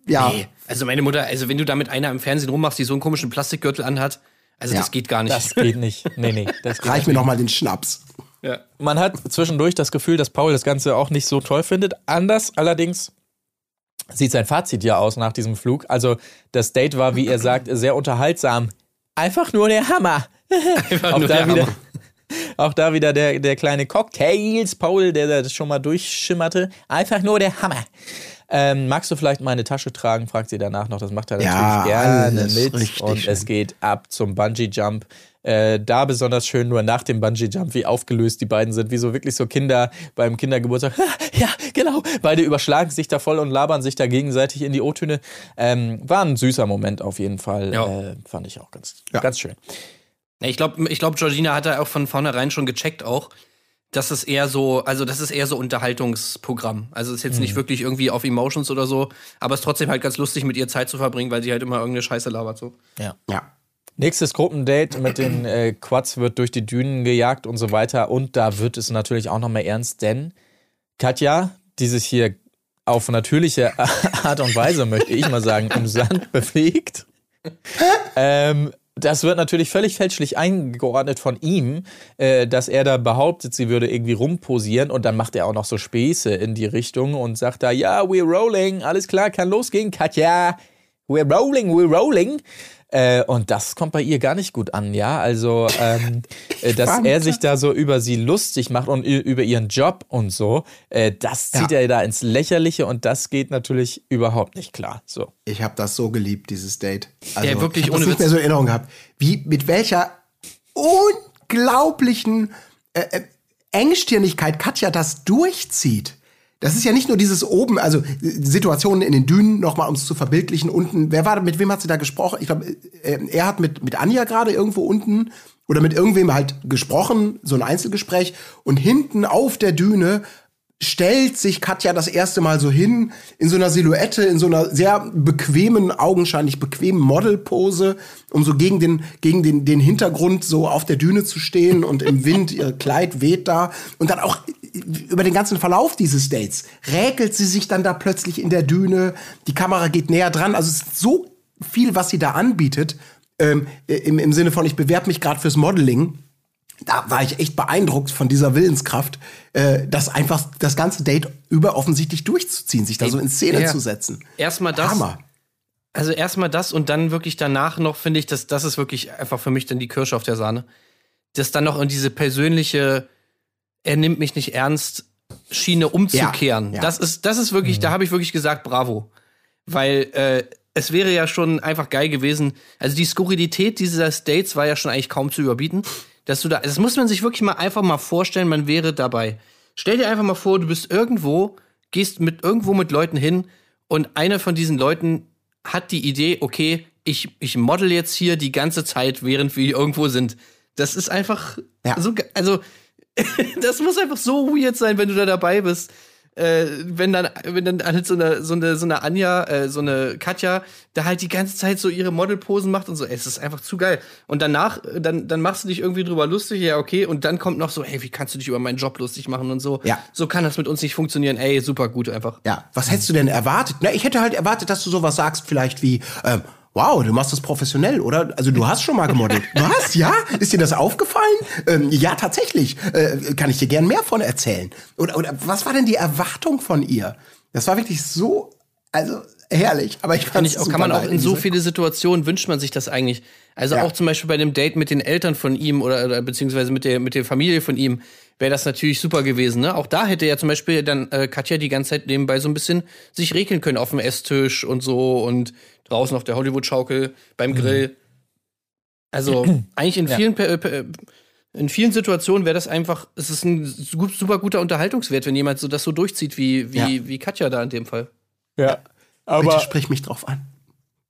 S1: ja.
S3: Nee, also meine Mutter, also wenn du da mit einer im Fernsehen rummachst, die so einen komischen Plastikgürtel anhat, also
S1: Ja.
S3: das geht gar nicht.
S2: Das geht nicht. Nee, nee. Das geht
S1: Reich mir noch mal den Schnaps.
S3: Ja.
S2: Man hat zwischendurch das Gefühl, dass Paul das Ganze auch nicht so toll findet. Anders allerdings sieht sein Fazit ja aus nach diesem Flug. Also das Date war, wie er sagt, sehr unterhaltsam. Einfach nur der Hammer.
S3: Einfach
S2: auch,
S3: nur
S2: da
S3: der
S2: wieder,
S3: Hammer.
S2: auch da wieder der, der kleine Cocktails, Paul, der das schon mal durchschimmerte. Einfach nur der Hammer. Ähm, magst du vielleicht meine Tasche tragen? fragt sie danach noch. Das macht er natürlich
S1: Ja,
S2: gerne mit. Und
S1: schön.
S2: es geht ab zum Bungee-Jump. Äh, da besonders schön nur nach dem Bungee-Jump, wie aufgelöst die beiden sind, wie so wirklich so Kinder beim Kindergeburtstag. ja, genau. Beide überschlagen sich da voll und labern sich da gegenseitig in die O-Töne. Ähm, war ein süßer Moment auf jeden Fall.
S3: Ja.
S2: Äh, fand ich auch ganz,
S1: Ja.
S2: ganz schön.
S3: Ich glaube, ich glaub, Georgina hat da auch von vornherein schon gecheckt auch. Das ist eher so, also das ist eher so Unterhaltungsprogramm. Also es ist jetzt nicht wirklich irgendwie auf Emotions oder so, aber es ist trotzdem halt ganz lustig, mit ihr Zeit zu verbringen, weil sie halt immer irgendeine Scheiße labert so.
S2: Ja.
S1: Ja.
S2: Nächstes Gruppendate mit den äh, Quads wird durch die Dünen gejagt und so weiter. Und da wird es natürlich auch noch mal ernst, denn Katja, die sich hier auf natürliche Art und Weise, möchte ich mal sagen, im Sand bewegt, ähm, das wird natürlich völlig fälschlich eingeordnet von ihm, äh, dass er da behauptet, sie würde irgendwie rumposieren und dann macht er auch noch so Späße in die Richtung und sagt da, ja, we're rolling, alles klar, kann losgehen, Katja, we're rolling, we're rolling. Äh, und das kommt bei ihr gar nicht gut an, ja. Also, ähm, äh, dass er sich da so über sie lustig macht und über ihren Job und so, äh, das zieht
S1: Ja.
S2: er da ins Lächerliche und das geht natürlich überhaupt nicht klar. So.
S1: Ich habe das so geliebt, dieses Date. Also,
S3: Ja, wirklich
S1: ich hab das
S3: ohne
S1: nicht mehr so in Erinnerung gehabt. Wie, mit welcher unglaublichen äh, äh, Engstirnigkeit Katja das durchzieht. Das ist ja nicht nur dieses oben, also Situationen in den Dünen, nochmal um es zu verbildlichen, unten, wer war, mit wem hat sie da gesprochen? Ich glaube, äh, er hat mit, mit Anja gerade irgendwo unten oder mit irgendwem halt gesprochen, so ein Einzelgespräch. Und hinten auf der Düne stellt sich Katja das erste Mal so hin, in so einer Silhouette, in so einer sehr bequemen, augenscheinlich bequemen Modelpose, um so gegen den, gegen den, den Hintergrund so auf der Düne zu stehen und im Wind, ihr Kleid weht da. Und dann auch über den ganzen Verlauf dieses Dates räkelt sie sich dann da plötzlich in der Düne, die Kamera geht näher dran. Also es ist so viel, was sie da anbietet, ähm, im, im Sinne von, ich bewerbe mich gerade fürs Modeling da war ich echt beeindruckt von dieser Willenskraft, äh, das einfach das ganze Date über offensichtlich durchzuziehen, sich da so in Szene
S3: ja.
S1: zu setzen.
S3: Erstmal das.
S1: Hammer.
S3: Also erstmal das und dann wirklich danach noch, finde ich, dass das ist wirklich einfach für mich dann die Kirsche auf der Sahne. Das dann noch in diese persönliche, er nimmt mich nicht ernst, Schiene umzukehren.
S1: Ja, ja.
S3: Das ist, das ist wirklich, da habe ich wirklich gesagt, bravo. Weil äh, es wäre ja schon einfach geil gewesen. Also die Skurrilität dieses Dates war ja schon eigentlich kaum zu überbieten. Dass du da, das muss man sich wirklich mal einfach mal vorstellen, man wäre dabei. Stell dir einfach mal vor, du bist irgendwo, gehst mit irgendwo mit Leuten hin und einer von diesen Leuten hat die Idee, okay, ich, ich model jetzt hier die ganze Zeit, während wir irgendwo sind. Das ist einfach
S1: Ja.
S3: so, also das muss einfach so weird sein, wenn du da dabei bist. Äh, wenn dann, wenn dann halt so eine, so eine, so eine Anja, äh, so eine Katja, da halt die ganze Zeit so ihre Modelposen macht und so, ey, es ist einfach zu geil. Und danach, äh, dann, dann machst du dich irgendwie drüber lustig, ja, okay, und dann kommt noch so, hey, wie kannst du dich über meinen Job lustig machen und so.
S1: Ja.
S3: So kann das mit uns nicht funktionieren, ey, super gut einfach.
S1: Ja, was hättest du denn erwartet? Na, ich hätte halt erwartet, dass du sowas sagst, vielleicht wie, ähm, wow, du machst das professionell, oder? Also du hast schon mal gemodelt. Was? Ja? Ist dir das aufgefallen? Ähm, ja, tatsächlich. Äh, kann ich dir gern mehr von erzählen. Oder, oder was war denn die Erwartung von ihr? Das war wirklich so, also herrlich. Aber ich fand
S3: Kann, ich auch, kann man auch in so viele Situationen wünscht man sich das eigentlich. Also
S1: Ja.
S3: auch zum Beispiel bei dem Date mit den Eltern von ihm oder, oder beziehungsweise mit der, mit der Familie von ihm wäre das natürlich super gewesen. Ne? Auch da hätte ja zum Beispiel dann äh, Katja die ganze Zeit nebenbei so ein bisschen sich regeln können auf dem Esstisch und so und draußen auf der Hollywood-Schaukel beim Grill. Also eigentlich in vielen per- per- in vielen Situationen wäre das einfach, es ist ein su- super guter Unterhaltungswert, wenn jemand so das so durchzieht wie, wie,
S1: Ja.
S3: wie Katja da in dem Fall.
S2: Ja.
S1: Bitte
S2: Aber
S1: sprich mich drauf an.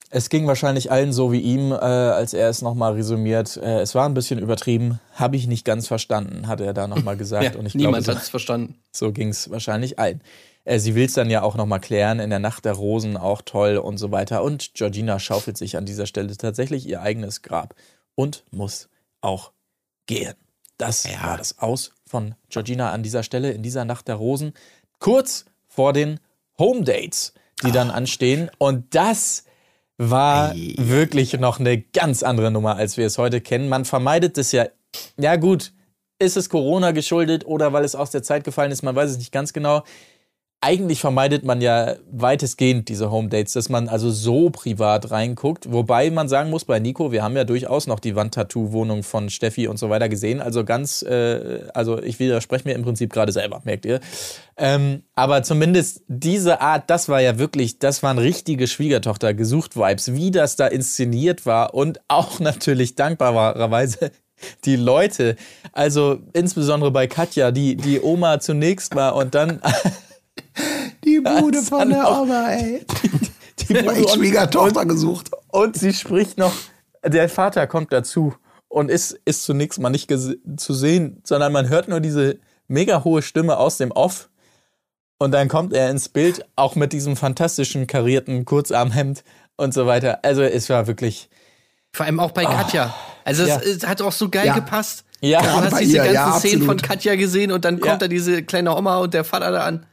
S2: Es ging wahrscheinlich allen so wie ihm, äh, als er es nochmal resümiert. Äh, es war ein bisschen übertrieben, habe ich nicht ganz verstanden, hat er da nochmal gesagt.
S3: Ja,
S2: und ich
S3: niemand
S2: glaube,
S3: hat es verstanden.
S2: so, ging es wahrscheinlich allen. Äh, sie will es dann ja auch nochmal klären, in der Nacht der Rosen auch toll und so weiter. Und Georgina schaufelt sich an dieser Stelle tatsächlich ihr eigenes Grab und muss auch gehen. Das war das Aus von Georgina an dieser Stelle, in dieser Nacht der Rosen, kurz vor den Home Dates, die dann anstehen. Und das war wirklich noch eine ganz andere Nummer, als wir es heute kennen. Man vermeidet es ja, ja gut, ist es Corona geschuldet oder weil es aus der Zeit gefallen ist, man weiß es nicht ganz genau. Eigentlich vermeidet man ja weitestgehend diese Home Dates, dass man also so privat reinguckt. Wobei man sagen muss, bei Nico, wir haben ja durchaus noch die Wandtattoo-Wohnung von Steffi und so weiter gesehen. Also ganz, äh, also ich widerspreche mir im Prinzip gerade selber, merkt ihr. Ähm, aber zumindest diese Art, das war ja wirklich, das waren richtige Schwiegertochter gesucht Vibes, wie das da inszeniert war und auch natürlich dankbarerweise die Leute, also insbesondere bei Katja, die die Oma zunächst war und dann
S1: Die Bude
S2: Als
S1: von der
S2: auch-
S1: Oma, ey.
S2: die
S1: hab echt Schwiegertochter gesucht.
S2: Und sie spricht noch, der Vater kommt dazu und ist, ist zunächst mal nicht zu sehen, sondern man hört nur diese mega hohe Stimme aus dem Off. Und dann kommt er ins Bild, auch mit diesem fantastischen karierten Kurzarmhemd und so weiter. Also es war wirklich,
S3: Vor allem auch bei Katja. Also es,
S2: Ja.
S3: es hat auch so geil
S1: Ja.
S3: gepasst.
S2: Ja.
S3: du hast diese
S1: ihr,
S3: ganzen
S1: ja,
S3: Szenen von. Katja gesehen und dann kommt
S2: Ja.
S3: da diese kleine Oma und der Vater da an.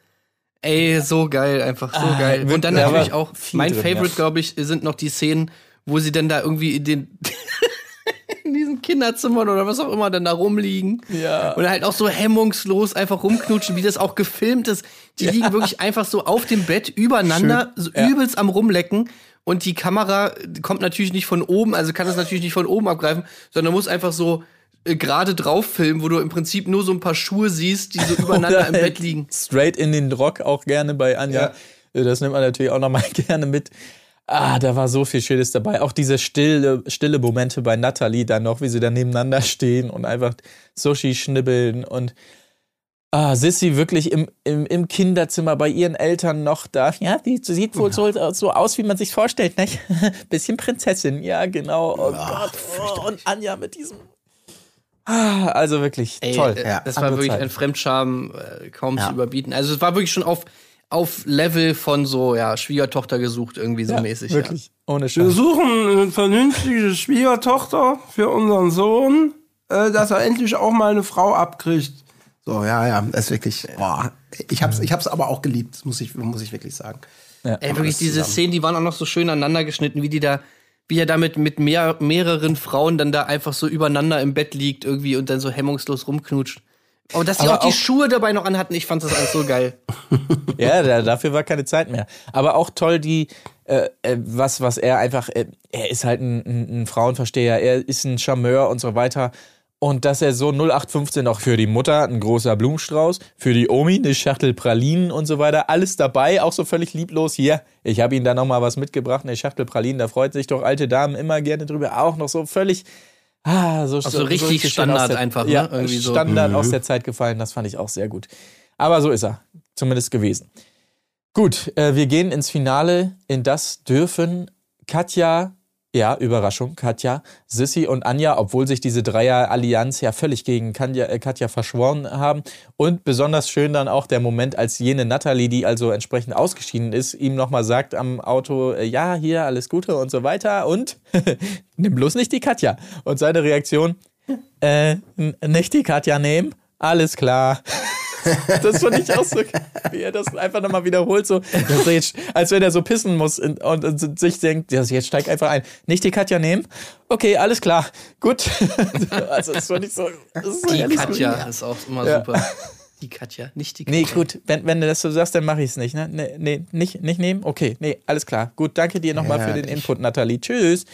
S3: Ey, so geil, einfach so
S2: Ah,
S3: geil. Und dann
S2: da
S3: natürlich auch, mein
S2: drin,
S3: Favorite,
S2: ja.
S3: glaube ich, sind noch die Szenen, wo sie dann da irgendwie in den in diesen Kinderzimmern oder was auch immer dann da rumliegen.
S2: Ja.
S3: Und halt auch so hemmungslos einfach rumknutschen, wie das auch gefilmt ist. Die liegen wirklich einfach so auf dem Bett übereinander, so übelst am rumlecken. Und die Kamera kommt natürlich nicht von oben, also kann das natürlich nicht von oben abgreifen, sondern muss einfach so gerade drauf filmen, wo du im Prinzip nur so ein paar Schuhe siehst, die so übereinander im Bett liegen.
S2: Straight in den Rock auch gerne bei Anja. Äh, Das nimmt man natürlich auch nochmal gerne mit. Ah, da war so viel Schönes dabei. Auch diese stille, stille Momente bei Natalie dann noch, wie sie da nebeneinander stehen und einfach Sushi schnibbeln und ah, Sissy wirklich im, im, im Kinderzimmer bei ihren Eltern noch da. Ja, die sieht wohl so, so aus, wie man sich vorstellt, nicht? Bisschen Prinzessin, ja, genau. Oh Gott. Oh, und Anja mit diesem. Ah, also wirklich
S3: Ey,
S2: toll.
S3: äh,
S1: Ja,
S3: das war wirklich
S2: Zeiten.
S3: ein Fremdscham äh, kaum
S1: Ja.
S3: zu überbieten. Also es war wirklich schon auf, auf Level von so, ja, Schwiegertochter gesucht, irgendwie so mäßig.
S2: Wirklich. Ohne
S5: Wir
S2: Scheiß.
S5: suchen eine vernünftige Schwiegertochter für unseren Sohn, äh, dass er endlich auch mal eine Frau abkriegt.
S1: So, ja, ja, das ist wirklich, boah. Ich hab's, ich hab's aber auch geliebt, muss ich, muss ich wirklich sagen.
S3: Ja. Ey, wirklich diese
S1: zusammen.
S3: Szenen, die waren auch noch so schön aneinander geschnitten, wie die da, wie er damit mit mehr, mehreren Frauen dann da einfach so übereinander im Bett liegt irgendwie und dann so hemmungslos rumknutscht. Aber dass die
S2: Aber
S3: auch die
S2: auch-
S3: Schuhe dabei noch anhatten, ich fand das alles so geil.
S2: Ja, da, dafür war keine Zeit mehr. Aber auch toll, die, äh, äh, was, was er einfach, äh, er ist halt ein, ein, ein Frauenversteher, er ist ein Charmeur und so weiter. Und dass er so 0815 auch für die Mutter ein großer Blumenstrauß, für die Omi eine Schachtel Pralinen und so weiter, alles dabei, auch so völlig lieblos. Hier, ich habe Ihnen da nochmal was mitgebracht, eine Schachtel Pralinen, da freut sich doch alte Damen immer gerne drüber. Auch noch so völlig, ah, so,
S3: so richtig
S2: schön
S3: Standard
S2: der,
S3: einfach, ne?
S2: Ja,
S3: Irgendwie so.
S2: Standard aus der Zeit gefallen, das fand ich auch sehr gut. Aber so ist er, zumindest gewesen. Gut, äh, wir gehen ins Finale. In das dürfen Katja, ja, Überraschung, Katja, Sissy und Anja, obwohl sich diese Dreier-Allianz ja völlig gegen Kanja, äh, Katja verschworen haben. Und besonders schön dann auch der Moment, als jene Natalie, die also entsprechend ausgeschieden ist, ihm nochmal sagt am Auto, äh, ja, hier, alles Gute und so weiter. Und nimm bloß nicht die Katja. Und seine Reaktion, äh, nicht die Katja nehmen, alles klar. Das fand ich auch so, wie er das einfach nochmal wiederholt, so, jetzt, als wenn er so pissen muss und, und, und sich denkt, ja, jetzt steig einfach ein. Nicht die Katja nehmen? Okay, alles klar. Gut. Also, das fand ich so. Das ist so
S3: Die Katja
S2: gut.
S3: ist auch immer
S2: Ja.
S3: super. Die Katja, nicht die Katja.
S2: Nee, gut, wenn, wenn du das so sagst, dann mache ich es nicht, ne? Nee, nee, nicht, nicht nehmen? Okay, nee, alles klar. Gut, danke dir nochmal
S1: Ja,
S2: für den
S1: ich-
S2: Input, Nathalie. Tschüss.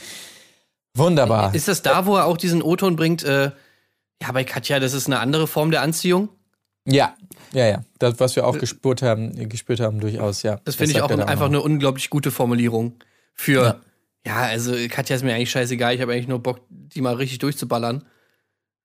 S2: Wunderbar.
S3: Ist das da, wo er auch diesen O-Ton bringt? Äh, ja, bei Katja, das ist eine andere Form der Anziehung.
S2: Ja, ja, ja. Das, was wir auch gespürt haben, gespürt haben, durchaus, ja.
S3: Das finde ich auch einfach eine unglaublich gute Formulierung für.
S2: Ja.
S3: Ja, also Katja ist mir eigentlich scheißegal. Ich habe eigentlich nur Bock, die mal richtig durchzuballern.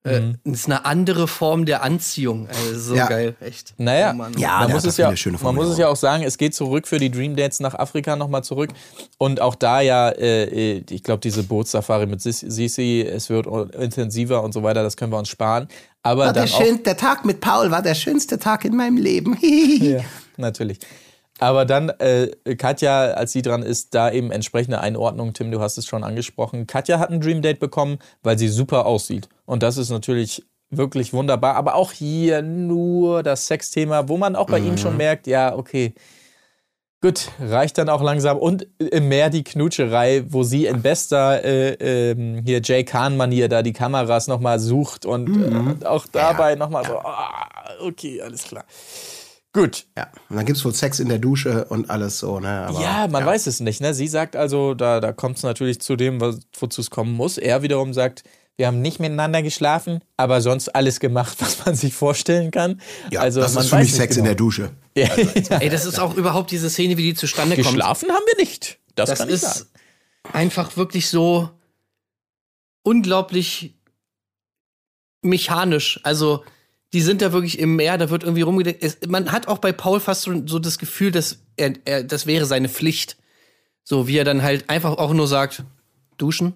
S3: Äh,
S2: Mhm.
S3: das ist eine andere Form der Anziehung. Also so
S1: Ja.
S3: geil, echt.
S2: Naja,
S3: Oh Mann.
S1: Ja,
S2: man muss, es ja, man muss es ja auch sagen, es geht zurück für die Dream Dates nach Afrika nochmal zurück. Und auch da ja, äh, ich glaube, diese Bootssafari mit Sis- Sisi, es wird intensiver und so weiter, das können wir uns sparen. Aber
S1: War
S2: dann
S1: der,
S2: auch,
S1: schön, der Tag mit Paul war der schönste Tag in meinem Leben.
S2: ja, natürlich. Aber dann, äh, Katja, als sie dran ist, da eben entsprechende Einordnung. Tim, du hast es schon angesprochen. Katja hat ein Dream Date bekommen, weil sie super aussieht. Und das ist natürlich wirklich wunderbar. Aber auch hier nur das Sexthema, wo man auch bei ihm schon merkt, ja, okay. Gut, reicht dann auch langsam. Und im Meer die Knutscherei, wo sie in bester äh, ähm, hier Jay Kahn-Manier da die Kameras nochmal sucht und äh, auch dabei nochmal so, ah, okay, alles klar. Gut,
S1: Ja, und dann gibt's wohl Sex in der Dusche und alles so, ne? Aber,
S2: ja, man weiß es nicht. Ne? Sie sagt also, da, da kommt es natürlich zu dem, wozu es kommen muss. Er wiederum sagt, wir haben nicht miteinander geschlafen, aber sonst alles gemacht, was man sich vorstellen kann.
S1: Ja,
S2: also,
S1: das
S2: man
S1: ist für mich
S2: nicht
S1: Sex in
S2: genau.
S1: der Dusche.
S2: Ja.
S3: Ey, das ist auch überhaupt diese Szene, wie die zustande kommt.
S2: Geschlafen haben wir nicht. Das,
S3: Das
S2: kann ich
S3: ist
S2: sagen.
S3: einfach wirklich so unglaublich mechanisch. Also, die sind da wirklich im Meer, da wird irgendwie rumgedeckt. Es, man hat auch bei Paul fast so, so das Gefühl, dass er, er, das wäre seine Pflicht. So, wie er dann halt einfach auch nur sagt, duschen.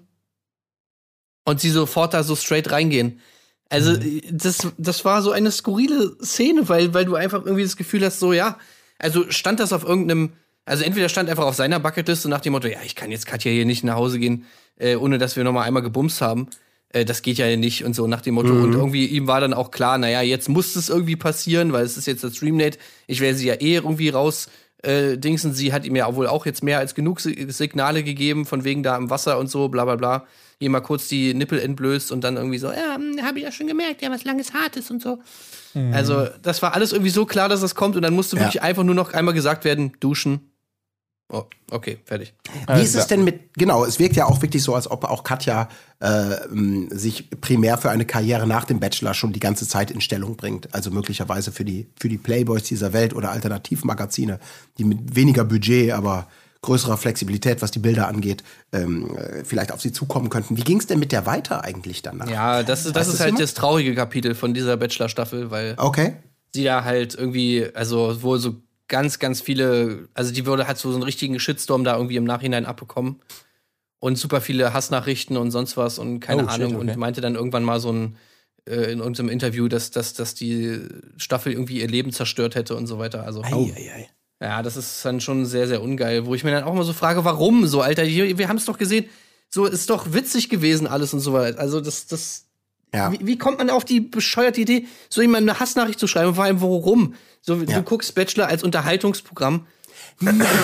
S3: Und sie sofort da so straight reingehen. Also, das, das war so eine skurrile Szene, weil, weil du einfach irgendwie das Gefühl hast, so, ja, also stand das auf irgendeinem, also entweder stand einfach auf seiner Bucketliste nach dem Motto, ja, ich kann jetzt Katja hier nicht nach Hause gehen, äh, ohne dass wir noch mal einmal gebumst haben. Äh, das geht ja nicht und so nach dem Motto. Und irgendwie ihm war dann auch klar, naja, jetzt muss es irgendwie passieren, weil es ist jetzt das Dreamdate. Ich werde sie ja eh irgendwie raus Äh, Dingsen, sie hat ihm ja wohl auch jetzt mehr als genug Si- Signale gegeben, von wegen da im Wasser und so, bla bla bla. Ihr mal kurz die Nippel entblößt und dann irgendwie so, ja, habe ich ja schon gemerkt, ja, was langes, hartes und so. Also, das war alles irgendwie so klar, dass das kommt und dann musste
S1: Ja.
S3: wirklich einfach nur noch einmal gesagt werden, duschen. Oh, okay, fertig.
S1: Wie ist es denn mit, genau, es wirkt ja auch wirklich so, als ob auch Katja äh, sich primär für eine Karriere nach dem Bachelor schon die ganze Zeit in Stellung bringt. Also möglicherweise für die, für die Playboys dieser Welt oder Alternativmagazine, die mit weniger Budget, aber größerer Flexibilität, was die Bilder angeht, ähm, äh, vielleicht auf sie zukommen könnten. Wie ging es denn mit der weiter eigentlich danach?
S3: Ja, das, ist- das ist halt
S1: jemand?
S3: das traurige Kapitel von dieser Bachelor-Staffel, weil
S1: Okay.
S3: sie da halt irgendwie, also wohl so ganz, ganz viele, also die würde hat so einen richtigen Shitstorm da irgendwie im Nachhinein abbekommen. Und super viele Hassnachrichten und sonst was und keine
S2: Oh, shit,
S3: Ahnung.
S2: okay.
S3: Und meinte dann irgendwann mal so ein, äh, in irgendeinem Interview, dass, dass, dass die Staffel irgendwie ihr Leben zerstört hätte und so weiter. Also, ja, das ist dann schon sehr, sehr ungeil. Wo ich mir dann auch mal so frage, warum so, Alter? Wir haben es doch gesehen. So ist doch witzig gewesen alles und so weiter. Also das, das,
S1: Ja.
S3: wie, wie kommt man auf die bescheuerte Idee, so jemandem eine Hassnachricht zu schreiben? Vor allem, warum? So,
S1: Ja.
S3: du guckst Bachelor als Unterhaltungsprogramm.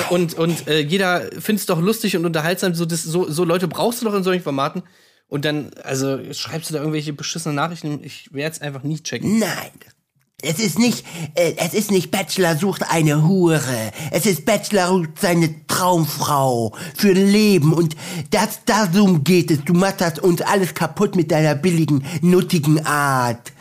S3: und und äh, jeder findet es doch lustig und unterhaltsam. So, das, so, so Leute brauchst du doch in solchen Formaten. Und dann, also schreibst du da irgendwelche beschissenen Nachrichten. Ich werde es einfach nie checken.
S7: Nein. Es ist nicht, äh, es ist nicht Bachelor sucht eine Hure. Es ist Bachelor sucht seine Traumfrau für ein Leben und das, darum geht es. Du machst das uns alles kaputt mit deiner billigen, nuttigen Art.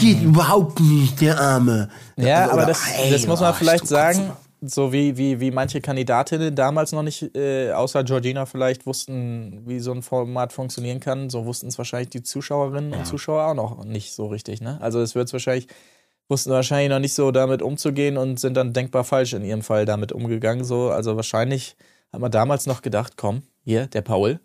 S7: Geht überhaupt nicht, der Arme.
S2: Ja,
S1: Also,
S2: aber das,
S1: ey,
S2: das muss man
S1: oh,
S2: vielleicht sagen, so wie, wie, wie manche Kandidatinnen damals noch nicht, äh, außer Georgina vielleicht, wussten, wie so ein Format funktionieren kann, so wussten es wahrscheinlich die Zuschauerinnen und Zuschauer auch noch nicht so richtig. Ne? Also es wird wahrscheinlich, wussten wahrscheinlich noch nicht so damit umzugehen und sind dann denkbar falsch in ihrem Fall damit umgegangen. So. Also wahrscheinlich hat man damals noch gedacht, komm, hier, der Paul,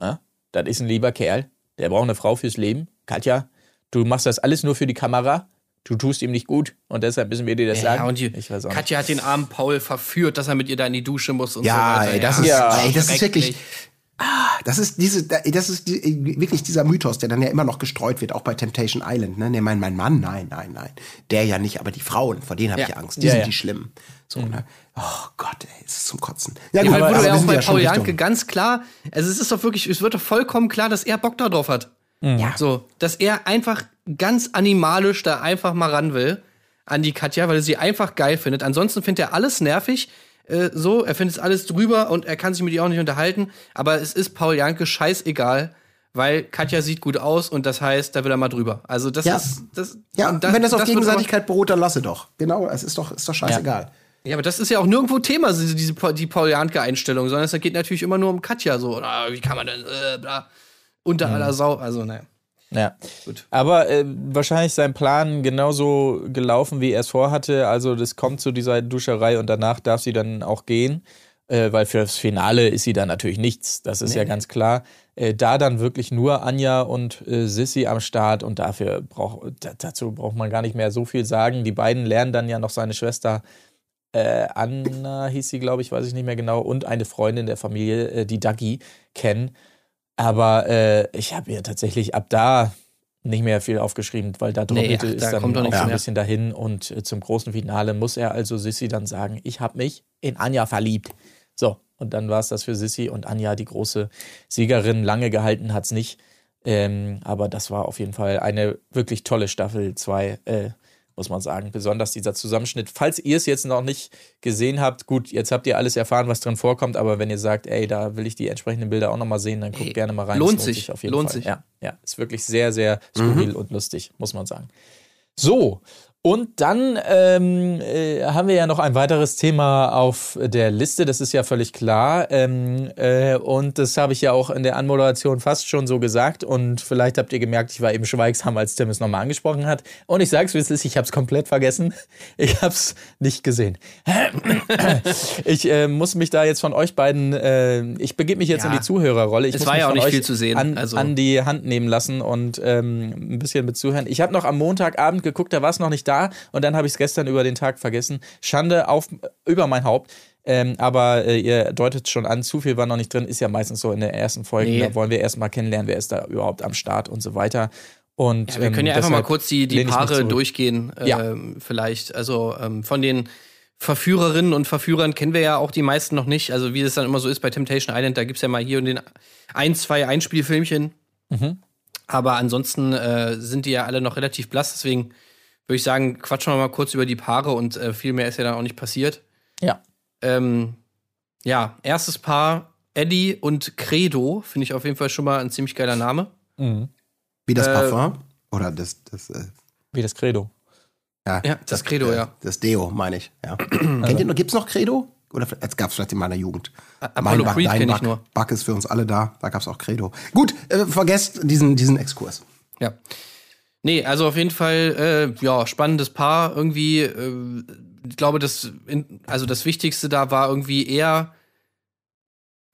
S2: ja, das ist ein lieber Kerl, der braucht eine Frau fürs Leben. Katja, du machst das alles nur für die Kamera. Du tust ihm nicht gut und deshalb müssen wir dir das sagen.
S3: Ja, und die,
S2: ich weiß auch nicht.
S3: Katja hat den armen Paul verführt, dass er mit ihr da in die Dusche muss und
S1: Ja,
S3: so weiter.
S1: ey, das ist,
S2: Ja,
S1: ey, das ist wirklich, ah, das ist diese, das ist die, wirklich dieser Mythos, der dann ja immer noch gestreut wird, auch bei Temptation Island. Ne? Nee, mein, mein Mann, nein, nein, nein, der ja nicht, aber die Frauen, vor denen habe
S3: Ja.
S1: ich Angst. Die
S2: Ja,
S1: sind
S2: ja.
S1: die schlimmen. So, ne? Oh Gott, ey, es ist zum Kotzen. Ja,
S3: Ja,
S1: gut, aber
S3: wurde
S1: wir
S3: ja auch bei Paul Janke ganz klar, also es ist doch wirklich, es wird doch vollkommen klar, dass er Bock da drauf hat.
S1: Ja.
S3: So, dass er einfach ganz animalisch da einfach mal ran will an die Katja, weil er sie einfach geil findet. Ansonsten findet er alles nervig. Äh, so, er findet es alles drüber und er kann sich mit ihr auch nicht unterhalten. Aber es ist Paul Janke scheißegal, weil Katja sieht gut aus und das heißt, da will er mal drüber. Also das
S1: Ja.
S3: ist das.
S1: Ja,
S3: und
S1: wenn das auf
S3: wird
S1: Gegenseitigkeit beruht, dann lasse doch. Genau, es ist doch, ist doch scheißegal.
S3: Aber, ja, aber das ist ja auch nirgendwo Thema, diese, diese die Paul Janke-Einstellung, sondern es geht natürlich immer nur um Katja so. Oder wie kann man denn, äh, bla, unter aller Sau. Also, naja.
S2: Ja.
S3: Gut.
S2: Aber äh, wahrscheinlich sein Plan genauso gelaufen, wie er es vorhatte. Also das kommt zu dieser Duscherei und danach darf sie dann auch gehen. Äh, weil für das Finale ist sie dann natürlich nichts. Das ist ja ganz klar. Äh, da dann wirklich nur Anja und äh, Sissy am Start und dafür braucht da, dazu braucht man gar nicht mehr so viel sagen. Die beiden lernen dann ja noch seine Schwester äh, Anna hieß sie, glaube ich, weiß ich nicht mehr genau, und eine Freundin der Familie, äh, die Dagi, kennen. Aber äh, ich habe mir tatsächlich ab da nicht mehr viel aufgeschrieben, weil da
S3: Nee, ach,
S2: ist
S3: da
S2: dann
S3: kommt
S2: auch ein bisschen dahin und äh, zum großen Finale muss er also Sissy dann sagen, ich habe mich in Anja verliebt. So, und dann war es das für Sissy und Anja, die große Siegerin, lange gehalten hat's nicht. Ähm, aber das war auf jeden Fall eine wirklich tolle Staffel 2, äh, muss man sagen. Besonders dieser Zusammenschnitt. Falls ihr es jetzt noch nicht gesehen habt, gut, jetzt habt ihr alles erfahren, was drin vorkommt, aber wenn ihr sagt, ey, da will ich die entsprechenden Bilder auch nochmal sehen, dann guckt
S3: Ey,
S2: gerne mal rein.
S3: lohnt
S2: Es
S3: sich,
S2: auf jeden
S3: lohnt
S2: Fall.
S3: sich.
S2: Ja, ja, ist wirklich sehr, sehr skurril und lustig, muss man sagen. So, und dann ähm, äh, haben wir ja noch ein weiteres Thema auf der Liste, das ist ja völlig klar. Ähm, äh, und das habe ich ja auch in der Anmoderation fast schon so gesagt. Und vielleicht habt ihr gemerkt, ich war eben schweigsam, als Tim es nochmal angesprochen hat. Und ich sag's, wie es ist, ich habe es komplett vergessen. Ich habe es nicht gesehen. ich äh, muss mich da jetzt von euch beiden, äh, ich begebe mich jetzt
S3: Ja.
S2: in die Zuhörerrolle. Ich
S3: Es
S2: muss
S3: war
S2: mich
S3: ja auch nicht viel zu sehen,
S2: An,
S3: also-
S2: an die Hand nehmen lassen und ähm, ein bisschen mit zuhören. Ich habe noch am Montagabend geguckt, da war es noch nicht da und dann habe ich es gestern über den Tag vergessen. Schande auf über mein Haupt. Ähm, aber äh, ihr deutet schon an, zu viel war noch nicht drin, ist ja meistens so in der ersten Folge.
S3: Nee.
S2: Da wollen wir erstmal kennenlernen, wer ist da überhaupt am Start und so weiter. Und,
S3: Ja, wir können ja
S2: ähm,
S3: einfach mal kurz die, die Paare durchgehen,
S2: Ja.
S3: ähm, vielleicht. Also ähm, von den Verführerinnen und Verführern kennen wir ja auch die meisten noch nicht. Also wie es dann immer so ist bei Temptation Island, da gibt es ja mal hier und den ein, zwei Einspielfilmchen. Aber ansonsten äh, sind die ja alle noch relativ blass. Deswegen würde ich sagen, quatschen wir mal kurz über die Paare und äh, viel mehr ist ja dann auch nicht passiert.
S2: Ja.
S3: Ähm, ja, erstes Paar, Eddie und Credo, finde ich auf jeden Fall schon mal ein ziemlich geiler Name.
S1: Wie das
S3: Äh,
S1: Parfum? Oder das, das, äh,
S2: Wie das Credo.
S3: Ja, das Credo,
S1: äh,
S3: ja.
S1: Das Deo, meine ich. Ja. Kennt ihr noch, gibt's noch Credo? Oder es gab es vielleicht in meiner Jugend.
S3: Apollo
S1: Mein-
S3: Creed
S1: dein
S3: kenn ich
S1: Buck-
S3: nur.
S1: Buck ist für uns alle da. Da gab's auch Credo. Gut, äh, vergesst diesen, diesen Exkurs.
S3: Ja. Nee, also auf jeden Fall, äh, ja, spannendes Paar. Irgendwie, äh, ich glaube, das, in, also das Wichtigste da war irgendwie eher.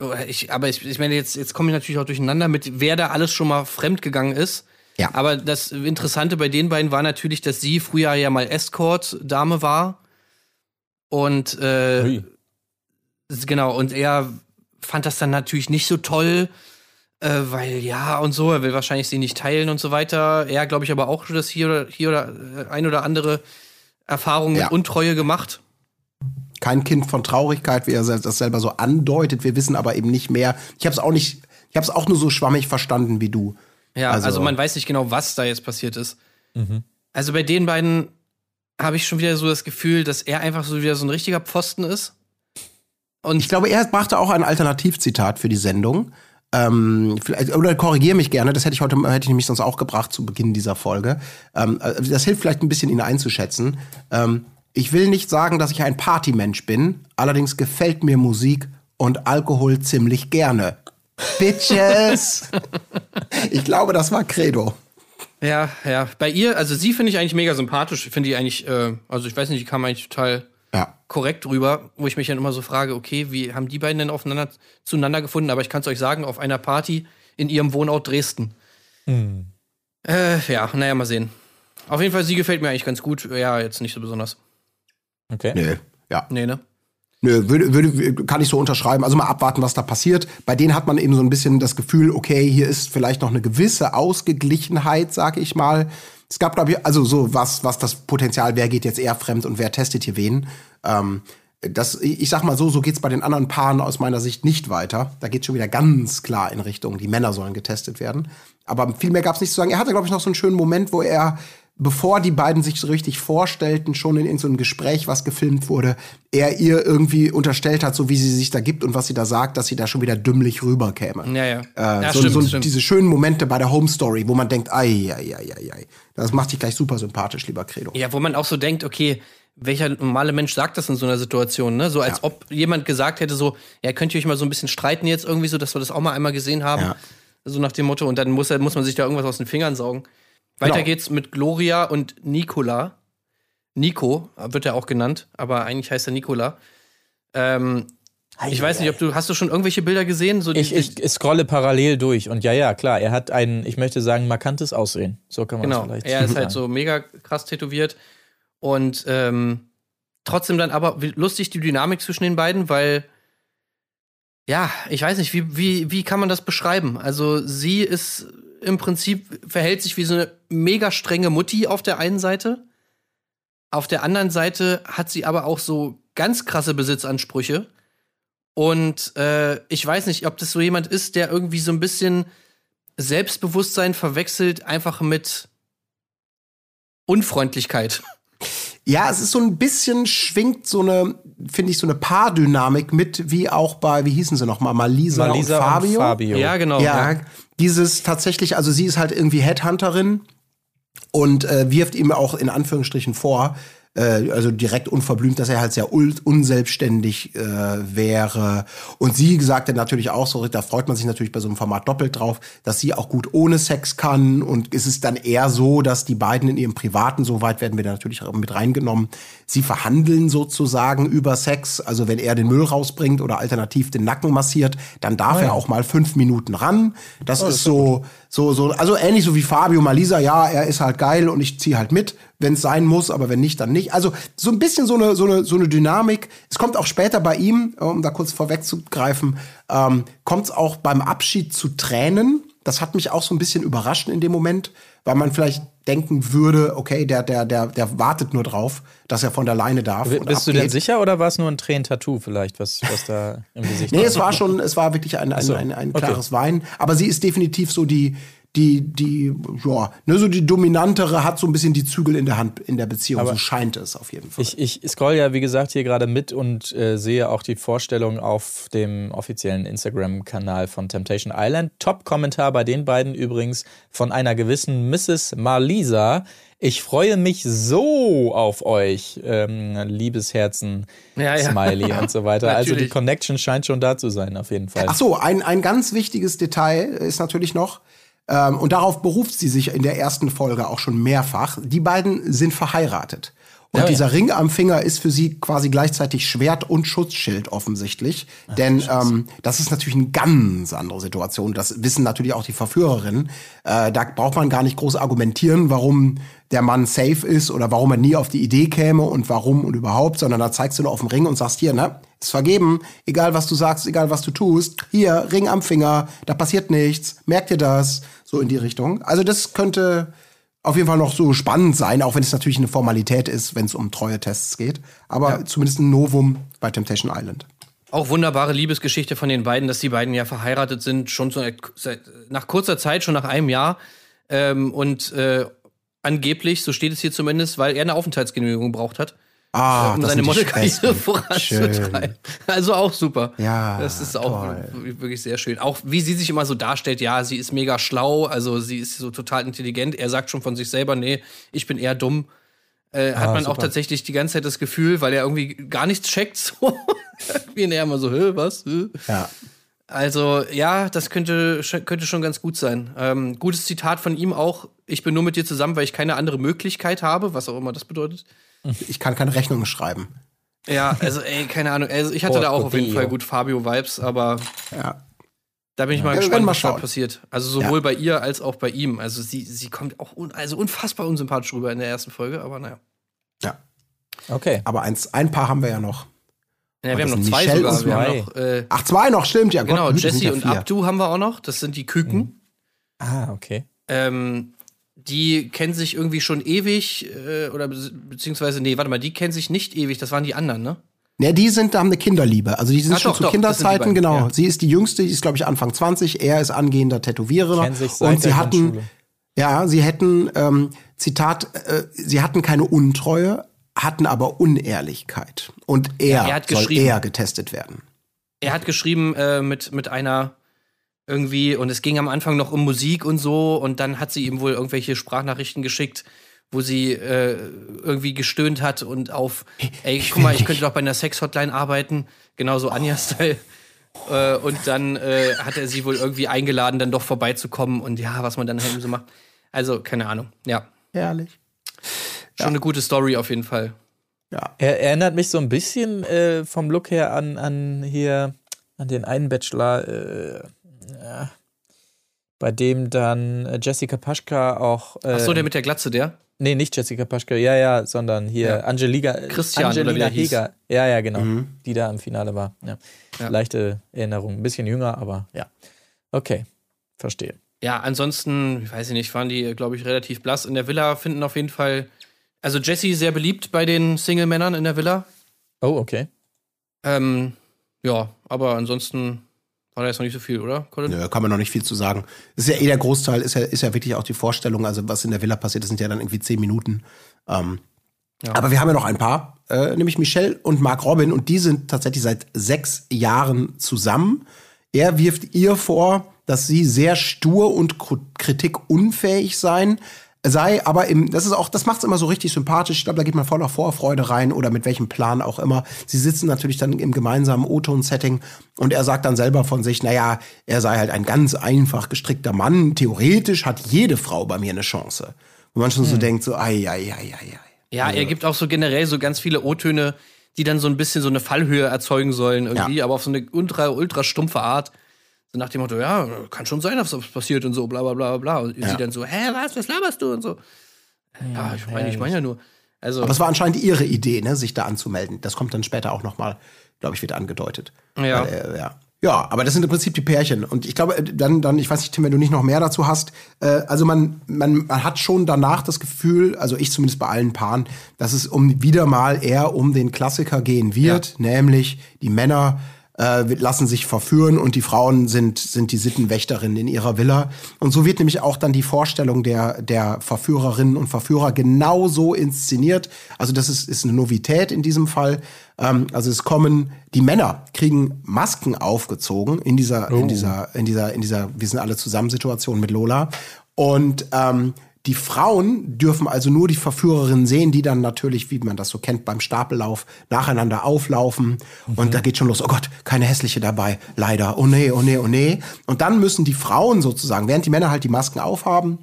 S3: oh, Ich, aber ich, ich meine, jetzt, jetzt komme ich natürlich auch durcheinander mit, wer da alles schon mal fremd gegangen ist.
S1: Ja.
S3: Aber das Interessante bei den beiden war natürlich, dass sie früher ja mal Escort-Dame war. Und äh,
S2: Ui.
S3: Genau, und er fand das dann natürlich nicht so toll, äh, weil ja und so, er will wahrscheinlich sie nicht teilen und so weiter. Er, glaube ich, aber auch schon das hier oder, hier oder äh, ein oder andere Erfahrung
S1: Ja.
S3: mit Untreue gemacht.
S1: Kein Kind von Traurigkeit, wie er das selber so andeutet. Wir wissen aber eben nicht mehr. Ich habe es auch nicht, ich habe es auch nur so schwammig verstanden wie du.
S3: Ja, also,
S1: Also-
S3: man weiß nicht genau, was da jetzt passiert ist. Also bei den beiden habe ich schon wieder so das Gefühl, dass er einfach so wieder so ein richtiger Pfosten ist. Und
S1: Ich glaube, er brachte auch ein Alternativzitat für die Sendung. Ähm, vielleicht, oder korrigiere mich gerne, das hätte ich heute hätte ich nämlich sonst auch gebracht zu Beginn dieser Folge. Ähm, äh, das hilft vielleicht ein bisschen, ihn einzuschätzen. Ähm, ich will nicht sagen, dass ich ein Partymensch bin, allerdings gefällt mir Musik und Alkohol ziemlich gerne. Bitches! ich glaube, das war Credo.
S3: Ja, ja. Bei ihr, also sie finde ich eigentlich mega sympathisch. Ich finde die eigentlich, äh, also ich weiß nicht, die kam eigentlich total. Korrekt rüber, wo ich mich dann immer so frage, okay, wie haben die beiden denn aufeinander, zueinander gefunden? Aber ich kann es euch sagen, auf einer Party in ihrem Wohnort Dresden. Äh, ja, naja, mal sehen. Auf jeden Fall, sie gefällt mir eigentlich ganz gut. Ja, jetzt nicht so besonders.
S2: Okay.
S1: Nö. Ja.
S3: Nee, ne?
S1: Nö, würde, würde, kann ich so unterschreiben. Also mal abwarten, was da passiert. Bei denen hat man eben so ein bisschen das Gefühl, okay, hier ist vielleicht noch eine gewisse Ausgeglichenheit, sag ich mal. Es gab, glaube ich, also so was, was das Potenzial, wer geht jetzt eher fremd und wer testet hier wen. Ähm, das, ich sag mal so, so geht's bei den anderen Paaren aus meiner Sicht nicht weiter. Da geht's schon wieder ganz klar in Richtung, die Männer sollen getestet werden. Aber viel mehr gab's nicht zu sagen. Er hatte, glaube ich, noch so einen schönen Moment, wo er bevor die beiden sich so richtig vorstellten, schon in, in so einem Gespräch, was gefilmt wurde, er ihr irgendwie unterstellt hat, so wie sie sich da gibt und was sie da sagt, dass sie da schon wieder dümmlich rüberkäme.
S3: Ja, ja.
S1: Äh,
S3: ja,
S1: so,
S3: stimmt,
S1: so
S3: stimmt.
S1: diese schönen Momente bei der Home Story, wo man denkt, ei, ei, ei, ei, ei. Das macht dich gleich super sympathisch, lieber Credo.
S3: Ja, wo man auch so denkt, okay, welcher normale Mensch sagt das in so einer Situation, ne? So als
S1: Ja.
S3: ob jemand gesagt hätte, so, ja, könnt ihr euch mal so ein bisschen streiten jetzt irgendwie so, dass wir das auch mal einmal gesehen haben.
S1: Ja.
S3: So nach dem Motto, und dann muss, muss man sich da irgendwas aus den Fingern saugen. Weiter
S1: Genau.
S3: geht's mit Gloria und Nicola. Nico wird er auch genannt, aber eigentlich heißt er Nicola. Ähm, ich weiß nicht, ob du, hast du schon irgendwelche Bilder gesehen? So die-
S2: Ich, ich scrolle parallel durch und ja, ja, klar, er hat ein, ich möchte sagen, markantes Aussehen. So kann man es
S3: Genau,
S2: vielleicht
S3: er ist halt so mega krass tätowiert und ähm, trotzdem dann aber lustig die Dynamik zwischen den beiden, weil ja, ich weiß nicht, wie, wie, wie kann man das beschreiben? Also sie ist im Prinzip, verhält sich wie so eine mega strenge Mutti auf der einen Seite. Auf der anderen Seite hat sie aber auch so ganz krasse Besitzansprüche. Und äh, ich weiß nicht, ob das so jemand ist, der irgendwie so ein bisschen Selbstbewusstsein verwechselt einfach mit Unfreundlichkeit.
S1: Ja, es ist so ein bisschen schwingt so eine, finde ich, so eine Paardynamik mit, wie auch bei, wie hießen sie noch mal, Malisa,
S2: Malisa
S1: und Fabio.
S2: Und Fabio.
S3: Ja, genau.
S1: Ja, dieses tatsächlich, also sie ist halt irgendwie Headhunterin und äh, wirft ihm auch in Anführungsstrichen vor, äh, also direkt unverblümt, dass er halt sehr unselbstständig äh, wäre. Und sie sagte natürlich auch so, da freut man sich natürlich bei so einem Format doppelt drauf, dass sie auch gut ohne Sex kann. Und es ist dann eher so, dass die beiden in ihrem Privaten, so weit werden wir da natürlich mit reingenommen, sie verhandeln sozusagen über Sex. Also wenn er den Müll rausbringt oder alternativ den Nacken massiert, dann darf er auch mal fünf Minuten ran. Das ist so, so, so, also ähnlich so wie Fabio Malisa, ja, er ist halt geil und ich ziehe halt mit, wenn es sein muss, aber wenn nicht, dann nicht. Also so ein bisschen so eine, so eine, so eine Dynamik. Es kommt auch später bei ihm, um da kurz vorwegzugreifen, ähm, kommt es auch beim Abschied zu Tränen. Das hat mich auch so ein bisschen überrascht in dem Moment, weil man vielleicht denken würde, okay, der, der, der, der wartet nur drauf, dass er von der Leine darf.
S2: Bist du denn
S1: abgeht.
S2: sicher oder war es nur ein Tränentattoo vielleicht, was, was da im Gesicht
S1: Nee, es war schon, es war wirklich ein, ein,
S2: so,
S1: ein, ein
S2: okay.
S1: klares Wein. Aber sie ist definitiv so die, die, die, ja, ne, so die dominantere, hat so ein bisschen die Zügel in der Hand in der Beziehung. so scheint es auf jeden Fall.
S2: Ich, ich scroll ja, wie gesagt, hier gerade mit und äh, sehe auch die Vorstellung auf dem offiziellen Instagram-Kanal von Temptation Island. Top-Kommentar bei den beiden übrigens von einer gewissen Mrs. Marlisa. Ich freue mich so auf euch, ähm, Liebesherzen,
S3: Ja, ja.
S2: Smiley und so weiter. Also die. Connection scheint schon da zu sein, auf jeden Fall.
S1: Ach so, ein, ein ganz wichtiges Detail ist natürlich noch, ähm, und darauf beruft sie sich in der ersten Folge auch schon mehrfach, die beiden sind verheiratet. Und
S2: Ja, ja.
S1: dieser Ring am Finger ist für sie quasi gleichzeitig Schwert und Schutzschild offensichtlich. Denn ähm, das ist natürlich eine ganz andere Situation. Das wissen natürlich auch die Verführerinnen. Äh, da braucht man gar nicht groß argumentieren, warum der Mann safe ist oder warum er nie auf die Idee käme und warum und überhaupt, sondern da zeigst du nur auf dem Ring und sagst hier, ne, ist vergeben, egal was du sagst, egal was du tust, hier, Ring am Finger, da passiert nichts, merkt ihr das, so in die Richtung. Also das könnte auf jeden Fall noch so spannend sein, auch wenn es natürlich eine Formalität ist, wenn es um treue Tests geht. Aber zumindest ein Novum bei Temptation Island.
S3: Auch wunderbare Liebesgeschichte von den beiden, dass die beiden ja verheiratet sind, schon so seit, nach kurzer Zeit, schon nach einem Jahr. Ähm, und äh, angeblich, so steht es hier zumindest, weil er eine Aufenthaltsgenehmigung gebraucht hat,
S1: Ah,
S3: um seine Modelkarriere voranzutreiben. Also auch super.
S1: Ja,
S3: Das ist auch
S1: toll.
S3: wirklich sehr schön. Auch wie sie sich immer so darstellt, ja, sie ist mega schlau, also sie ist so total intelligent. Er sagt schon von sich selber, nee, ich bin eher dumm. Äh, hat man auch
S2: super.
S3: tatsächlich die ganze Zeit das Gefühl, weil er irgendwie gar nichts checkt, so. Wie er immer so, hä, was? Hä?
S1: Ja.
S3: Also, ja, das könnte, könnte schon ganz gut sein. Ähm, gutes Zitat von ihm auch. Ich bin nur mit dir zusammen, weil ich keine andere Möglichkeit habe, was auch immer das bedeutet.
S1: Ich kann keine Rechnungen schreiben.
S3: Ja, also, ey, keine Ahnung. Also, ich hatte
S2: Porco
S3: da auch auf jeden. Fall gut Fabio-Vibes, aber
S1: Ja.
S3: da bin ich mal
S1: Ja,
S3: gespannt,
S1: mal
S3: was da passiert. Also, sowohl bei ihr als auch bei ihm. Also, sie, sie kommt auch un also unfassbar unsympathisch rüber in der ersten Folge, aber naja.
S1: ja.
S2: Okay.
S1: Aber eins, ein paar haben wir ja noch.
S3: Ja, wir haben noch zwei
S1: Michelle
S3: sogar. Wir haben
S2: zwei.
S3: noch, äh,
S1: Ach, zwei noch, stimmt, ja.
S3: genau,
S1: Gott,
S3: Jesse
S1: ja
S3: und. Abdu haben wir auch noch. Das sind die Küken.
S2: Ah, okay.
S3: Ähm, die kennen sich irgendwie schon ewig, äh, oder be beziehungsweise, nee, warte mal, die kennen sich nicht ewig, das waren die anderen, ne?
S1: Ne, die sind, haben eine Kinderliebe. Also die sind
S3: Ach
S1: schon
S3: doch,
S1: zu
S3: doch,
S1: Kinderzeiten,
S3: beiden,
S1: genau.
S3: ja.
S1: Sie ist die jüngste, die ist, glaube ich, Anfang 20. Er ist angehender Tätowierer.
S2: Kennen sich seit
S1: und sie
S2: der
S1: hatten, ja, sie hätten, ähm, Zitat, äh, sie hatten keine Untreue, hatten aber Unehrlichkeit. Und er,
S3: Ja, er hat
S1: soll
S3: geschrieben.
S1: eher getestet werden.
S3: Er hat geschrieben äh, mit, mit einer irgendwie, und es ging am Anfang noch um Musik und so, und dann hat sie ihm wohl irgendwelche Sprachnachrichten geschickt, wo sie äh, irgendwie gestöhnt hat und auf, ey, guck mal, ich könnte doch bei einer Sex-Hotline arbeiten, genauso Anja-Style. Äh, und dann äh, hat er sie wohl irgendwie eingeladen, dann doch vorbeizukommen und ja, was man dann halt so macht. Also, keine Ahnung. Ja,
S1: Ehrlich.
S3: schon eine gute Story auf jeden Fall.
S1: Ja.
S2: Er erinnert mich so ein bisschen äh, vom Look her an, an hier, an den einen Bachelor, äh, ja, bei dem dann äh, Jessica Paschka auch. Äh,
S3: Ach so, der mit der Glatze, der?
S2: Nee, nicht Jessica Paschka, ja, ja, sondern hier
S3: Ja.
S2: Angelika.
S3: Christian, oder wie
S2: Angelina
S3: der hieß.
S2: Heger. Ja, ja, genau.
S1: Mhm.
S2: Die da im Finale war. Ja.
S3: Ja.
S2: Leichte Erinnerung. Ein bisschen jünger, aber ja. Okay, verstehe.
S3: Ja, ansonsten, ich weiß ich nicht, waren die, glaube ich, relativ blass. In der Villa finden auf jeden Fall. Also Jesse sehr beliebt bei den Single-Männern in der Villa.
S2: Oh, okay.
S3: Ähm, ja, aber ansonsten war da jetzt noch nicht so viel, oder, Colin?
S1: Nö, kann man noch nicht viel zu sagen. Das ist ja eh der Großteil, ist ja, ist ja wirklich auch die Vorstellung, also was in der Villa passiert, das sind ja dann irgendwie zehn Minuten. Ähm,
S3: Ja.
S1: Aber wir haben ja noch ein paar, äh, nämlich Michelle und Mark Robin, und die sind tatsächlich seit sechs Jahren zusammen. Er wirft ihr vor, dass sie sehr stur und kritikunfähig sein sei, aber im, das ist auch, das macht es immer so richtig sympathisch. Ich glaube, da geht man voller Vorfreude rein oder mit welchem Plan auch immer. Sie sitzen natürlich dann im gemeinsamen O-Ton-Setting und er sagt dann selber von sich, naja, er sei halt ein ganz einfach gestrickter Mann. Theoretisch hat jede Frau bei mir eine Chance. Wo man schon so denkt, so, ei, ei, ei, ei, ei.
S3: Ja, er gibt auch so generell so ganz viele O-Töne, die dann so ein bisschen so eine Fallhöhe erzeugen sollen irgendwie,
S1: Ja.
S3: aber auf so eine ultra, ultra stumpfe Art. So nach dem Motto, ja, kann schon sein, dass was passiert und so, bla bla bla bla. Und sie dann so, hä, was, was laberst du und so. Ja, ich meine, ich meine ja nur. Also,
S1: Aber es war anscheinend ihre Idee, ne, sich da anzumelden. Das kommt dann später auch noch mal, glaube ich, wird angedeutet.
S3: Ja.
S1: Weil, äh, ja. Ja, aber das sind im Prinzip die Pärchen. Und ich glaube, äh, dann, dann, ich weiß nicht, Tim, wenn du nicht noch mehr dazu hast, äh, also man, man, man hat schon danach das Gefühl, also ich zumindest bei allen Paaren, dass es um wieder mal eher um den Klassiker gehen wird, nämlich die Männer äh, lassen sich verführen und die Frauen sind, sind die Sittenwächterinnen in ihrer Villa. Und so wird nämlich auch dann die Vorstellung der, der Verführerinnen und Verführer genauso inszeniert. Also das ist, ist eine Novität in diesem Fall. Ähm, also es kommen, die Männer kriegen Masken aufgezogen in dieser, in dieser, in dieser, in dieser, wir sind alle zusammen Situation mit Lola. Und ähm, die Frauen dürfen also nur die Verführerin sehen, die dann natürlich, wie man das so kennt, beim Stapellauf nacheinander auflaufen. Und da geht schon los, oh Gott, keine hässliche dabei, leider. Oh nee, oh nee, oh nee. Und dann müssen die Frauen sozusagen, während die Männer halt die Masken aufhaben,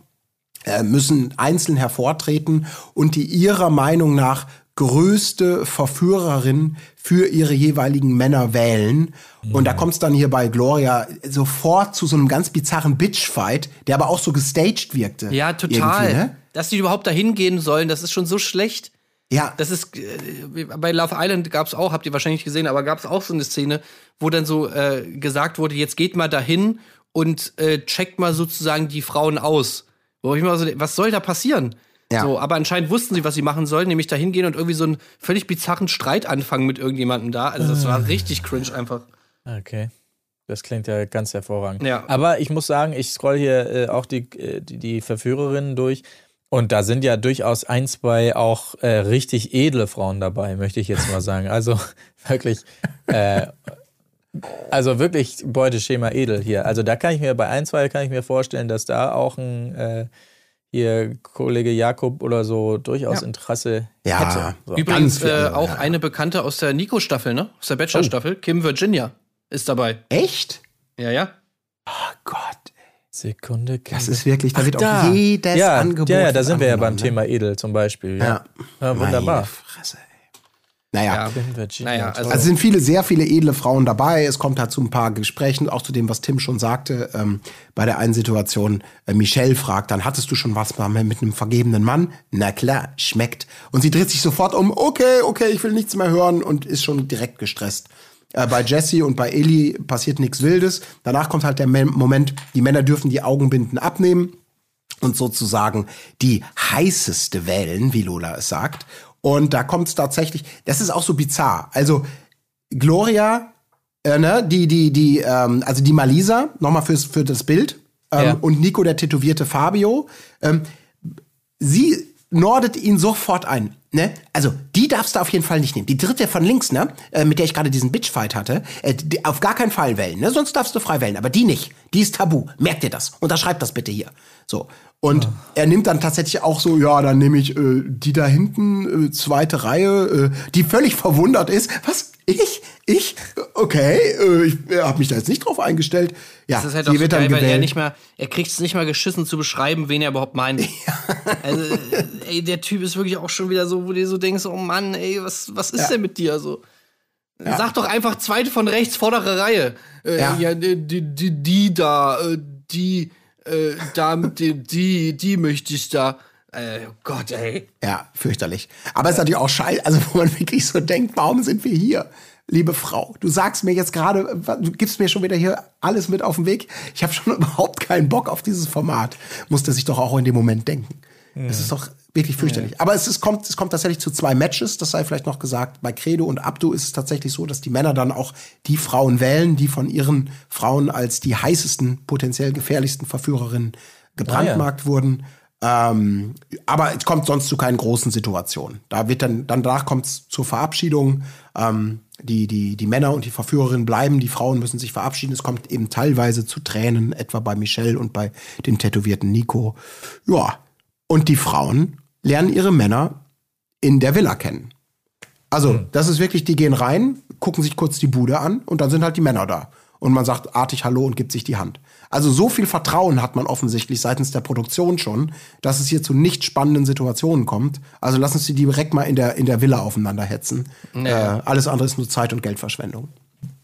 S1: äh, müssen einzeln hervortreten und die ihrer Meinung nach größte Verführerin für ihre jeweiligen Männer wählen. Und da kommt es dann hier bei Gloria sofort zu so einem ganz bizarren Bitchfight, der aber auch so gestaged wirkte.
S3: Ja, total.
S1: Ne?
S3: Dass die überhaupt dahin gehen sollen, das ist schon so schlecht.
S1: Ja,
S3: Das ist, äh, bei Love Island gab es auch, habt ihr wahrscheinlich gesehen, aber gab es auch so eine Szene, wo dann so äh, gesagt wurde, jetzt geht mal dahin und äh, checkt mal sozusagen die Frauen aus. Wo ich mal so, was soll da passieren?
S1: Ja.
S3: So, aber anscheinend wussten sie, was sie machen sollen, nämlich dahin gehen und irgendwie so einen völlig bizarren Streit anfangen mit irgendjemandem da. Also das war richtig cringe einfach.
S2: Okay. Das klingt ja ganz hervorragend.
S3: Ja.
S2: Aber ich muss sagen, ich scroll hier äh, auch die, äh, die, die Verführerinnen durch. Und da sind ja durchaus ein, zwei auch äh, richtig edle Frauen dabei, möchte ich jetzt mal sagen. Also wirklich, äh, also wirklich Beuteschema edel hier. Also da kann ich mir bei ein, zwei kann ich mir vorstellen, dass da auch ein äh, hier Kollege Jakob oder so durchaus
S3: Ja.
S2: Interesse
S1: Ja.
S2: hätte. So.
S3: Übrigens äh, auch
S1: ja.
S3: eine Bekannte aus der Nico-Staffel, ne? Aus der Bachelor-Staffel, Kim Virginia ist dabei.
S1: echt?
S3: Ja, ja.
S1: Oh Gott,
S2: Sekunde.
S1: das ist wirklich, da
S2: Ach,
S1: wird
S2: da.
S1: auch jedes
S2: ja,
S1: Angebot.
S2: Ja, ja, da sind wir ja beim
S1: angenommen,
S2: Thema edel zum Beispiel.
S1: Ne?
S2: Ja,
S1: Ja.
S2: ja wunderbar.
S1: Meine Fresse, ey. Naja.
S3: Ja. Naja, also-
S1: Also es sind viele, sehr viele edle Frauen dabei. Es kommt halt zu ein paar Gesprächen, auch zu dem, was Tim schon sagte. Ähm, bei der einen Situation, äh, Michelle fragt, dann hattest du schon was mit einem vergebenen Mann? Na klar, schmeckt. Und sie dreht sich sofort um, okay, okay, ich will nichts mehr hören und ist schon direkt gestresst. Äh, bei Jesse und bei Ellie passiert nichts Wildes. Danach kommt halt der Me- Moment, die Männer dürfen die Augenbinden abnehmen und sozusagen die heißeste wählen, wie Lola es sagt. Und da kommt es tatsächlich, das ist auch so bizarr. Also Gloria, äh, ne, die, die, die, ähm, also die Malisa, nochmal fürs, für das Bild, ähm,
S2: Ja.
S1: und Nico, der tätowierte Fabio, ähm, sie nordet ihn sofort ein. Ne? Also, die darfst du auf jeden Fall nicht nehmen. Die dritte von links, ne? Äh, mit der ich gerade diesen Bitchfight hatte, äh, die, auf gar keinen Fall wählen. Ne? Sonst darfst du frei wählen, aber die nicht. Die ist tabu. Merkt dir das. Unterschreibt das bitte hier. So. Und er nimmt dann tatsächlich auch so, ja, dann nehme ich äh, die da hinten, äh, zweite Reihe, äh, die völlig verwundert ist. Was? Ich? Ich? Okay, äh, ich äh, habe mich da jetzt nicht drauf eingestellt. Ja,
S3: Das ist halt auch so
S1: wird
S3: geil,
S1: dann
S3: weil er
S1: gewählt.
S3: nicht mal, er kriegt es nicht mal geschissen zu beschreiben, wen er überhaupt meint. Also, äh, ey, der Typ ist wirklich auch schon wieder so, wo du dir so denkst, oh Mann, ey, was, was ist
S1: Ja.
S3: denn mit dir so? Sag doch einfach zweite von rechts, vordere Reihe. Äh,
S1: Ja.
S3: ja, die, die, die, die da, äh, die, äh, da, die, die, die möchte ich da. Äh, oh Gott, ey.
S1: Ja, fürchterlich. Aber es ist natürlich auch scheiße, also wo man wirklich so denkt, warum sind wir hier? Liebe Frau, du sagst mir jetzt gerade, du gibst mir schon wieder hier alles mit auf den Weg. Ich habe schon überhaupt keinen Bock auf dieses Format. Musste sich doch auch in dem Moment denken. Es ist doch wirklich fürchterlich. Aber es, ist, kommt, es kommt tatsächlich zu zwei Matches, das sei vielleicht noch gesagt. Bei Credo und Abdu ist es tatsächlich so, dass die Männer dann auch die Frauen wählen, die von ihren Frauen als die heißesten, potenziell gefährlichsten Verführerinnen gebrandmarkt wurden. Ähm, aber es kommt sonst zu keinen großen Situationen. Da wird dann, danach kommt es zur Verabschiedung. Ähm, die, die, die Männer und die Verführerin bleiben, die Frauen müssen sich verabschieden. Es kommt eben teilweise zu Tränen, etwa bei Michelle und bei dem tätowierten Nico. Ja. Und die Frauen lernen ihre Männer in der Villa kennen. Also, das ist wirklich, die gehen rein, gucken sich kurz die Bude an und dann sind halt die Männer da. Und man sagt artig Hallo und gibt sich die Hand. Also so viel Vertrauen hat man offensichtlich seitens der Produktion schon, dass es hier zu nicht spannenden Situationen kommt. Also lassen Sie die direkt mal in der, in der Villa aufeinander hetzen. Äh, alles andere ist nur Zeit- und Geldverschwendung.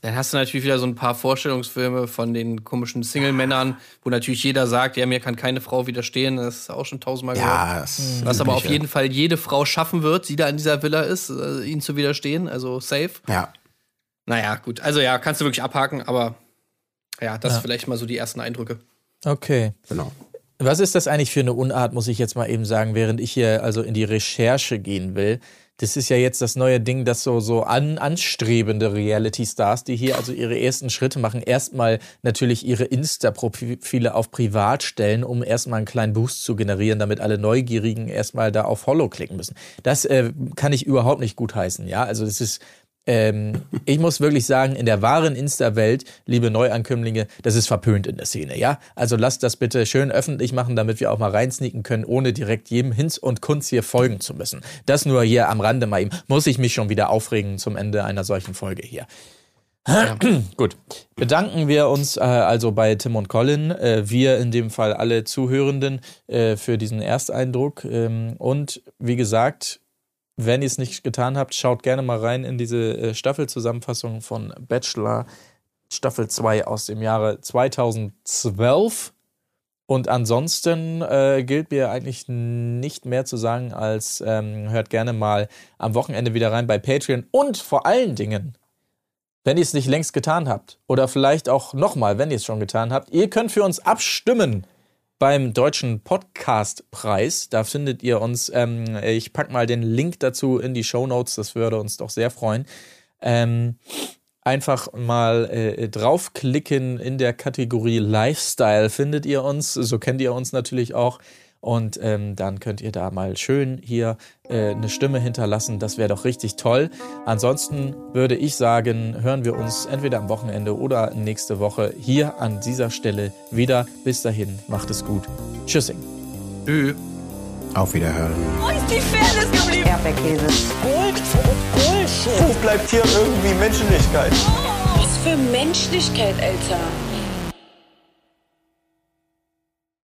S3: Dann hast du natürlich wieder so ein paar Vorstellungsfilme von den komischen Single-Männern, wo natürlich jeder sagt, ja, mir kann keine Frau widerstehen. Das ist auch schon tausendmal gehört.
S1: Ja, das
S3: Was aber auf jeden Fall jede Frau schaffen wird, die da in dieser Villa ist, äh, ihnen zu widerstehen. Also safe.
S1: Ja.
S3: Naja, gut. Also ja, kannst du wirklich abhaken, aber Ja, das vielleicht mal so die ersten Eindrücke.
S2: Okay.
S1: Genau.
S2: Was ist das eigentlich für eine Unart, muss ich jetzt mal eben sagen, während ich hier also in die Recherche gehen will? Das ist ja jetzt das neue Ding, dass so, so an, anstrebende Reality-Stars, die hier also ihre ersten Schritte machen, erstmal natürlich ihre Insta-Profile auf Privat stellen, um erstmal einen kleinen Boost zu generieren, damit alle Neugierigen erstmal da auf Follow klicken müssen. Das äh, kann ich überhaupt nicht gutheißen, ja. Also das ist ähm, ich muss wirklich sagen, in der wahren Insta-Welt, liebe Neuankömmlinge, das ist verpönt in der Szene, ja? Also lasst das bitte schön öffentlich machen, damit wir auch mal reinsneaken können, ohne direkt jedem Hinz und Kunz hier folgen zu müssen. Das nur hier am Rande mal eben. Muss ich mich schon wieder aufregen zum Ende einer solchen Folge hier. Gut. Bedanken wir uns äh, also bei Tim und Colin, äh, wir in dem Fall alle Zuhörenden, äh, für diesen Ersteindruck. Ähm, und wie gesagt, wenn ihr es nicht getan habt, schaut gerne mal rein in diese äh, Staffelzusammenfassung von Bachelor Staffel 2 aus dem Jahre 2012. Und ansonsten äh, gilt mir eigentlich nicht mehr zu sagen, als ähm, hört gerne mal am Wochenende wieder rein bei Patreon. Und vor allen Dingen, wenn ihr es nicht längst getan habt, oder vielleicht auch nochmal, wenn ihr es schon getan habt, ihr könnt für uns abstimmen beim Deutschen Podcastpreis. Da findet ihr uns, ähm, ich packe mal den Link dazu in die Show Notes, das würde uns doch sehr freuen. Ähm, einfach mal äh, draufklicken in der Kategorie Lifestyle findet ihr uns. So kennt ihr uns natürlich auch. Und ähm, dann könnt ihr da mal schön hier äh, eine Stimme hinterlassen. Das wäre doch richtig toll. Ansonsten würde ich sagen, hören wir uns entweder am Wochenende oder nächste Woche hier an dieser Stelle wieder. Bis dahin, macht es gut. Tschüssing.
S3: Tschüss.
S1: Auf Wiederhören.
S4: Wo ist die Fairness geblieben?
S8: Erdbeerkäse.
S4: Gold, Bullshit.
S6: Wo bleibt hier irgendwie Menschlichkeit?
S4: Was für Menschlichkeit, Alter.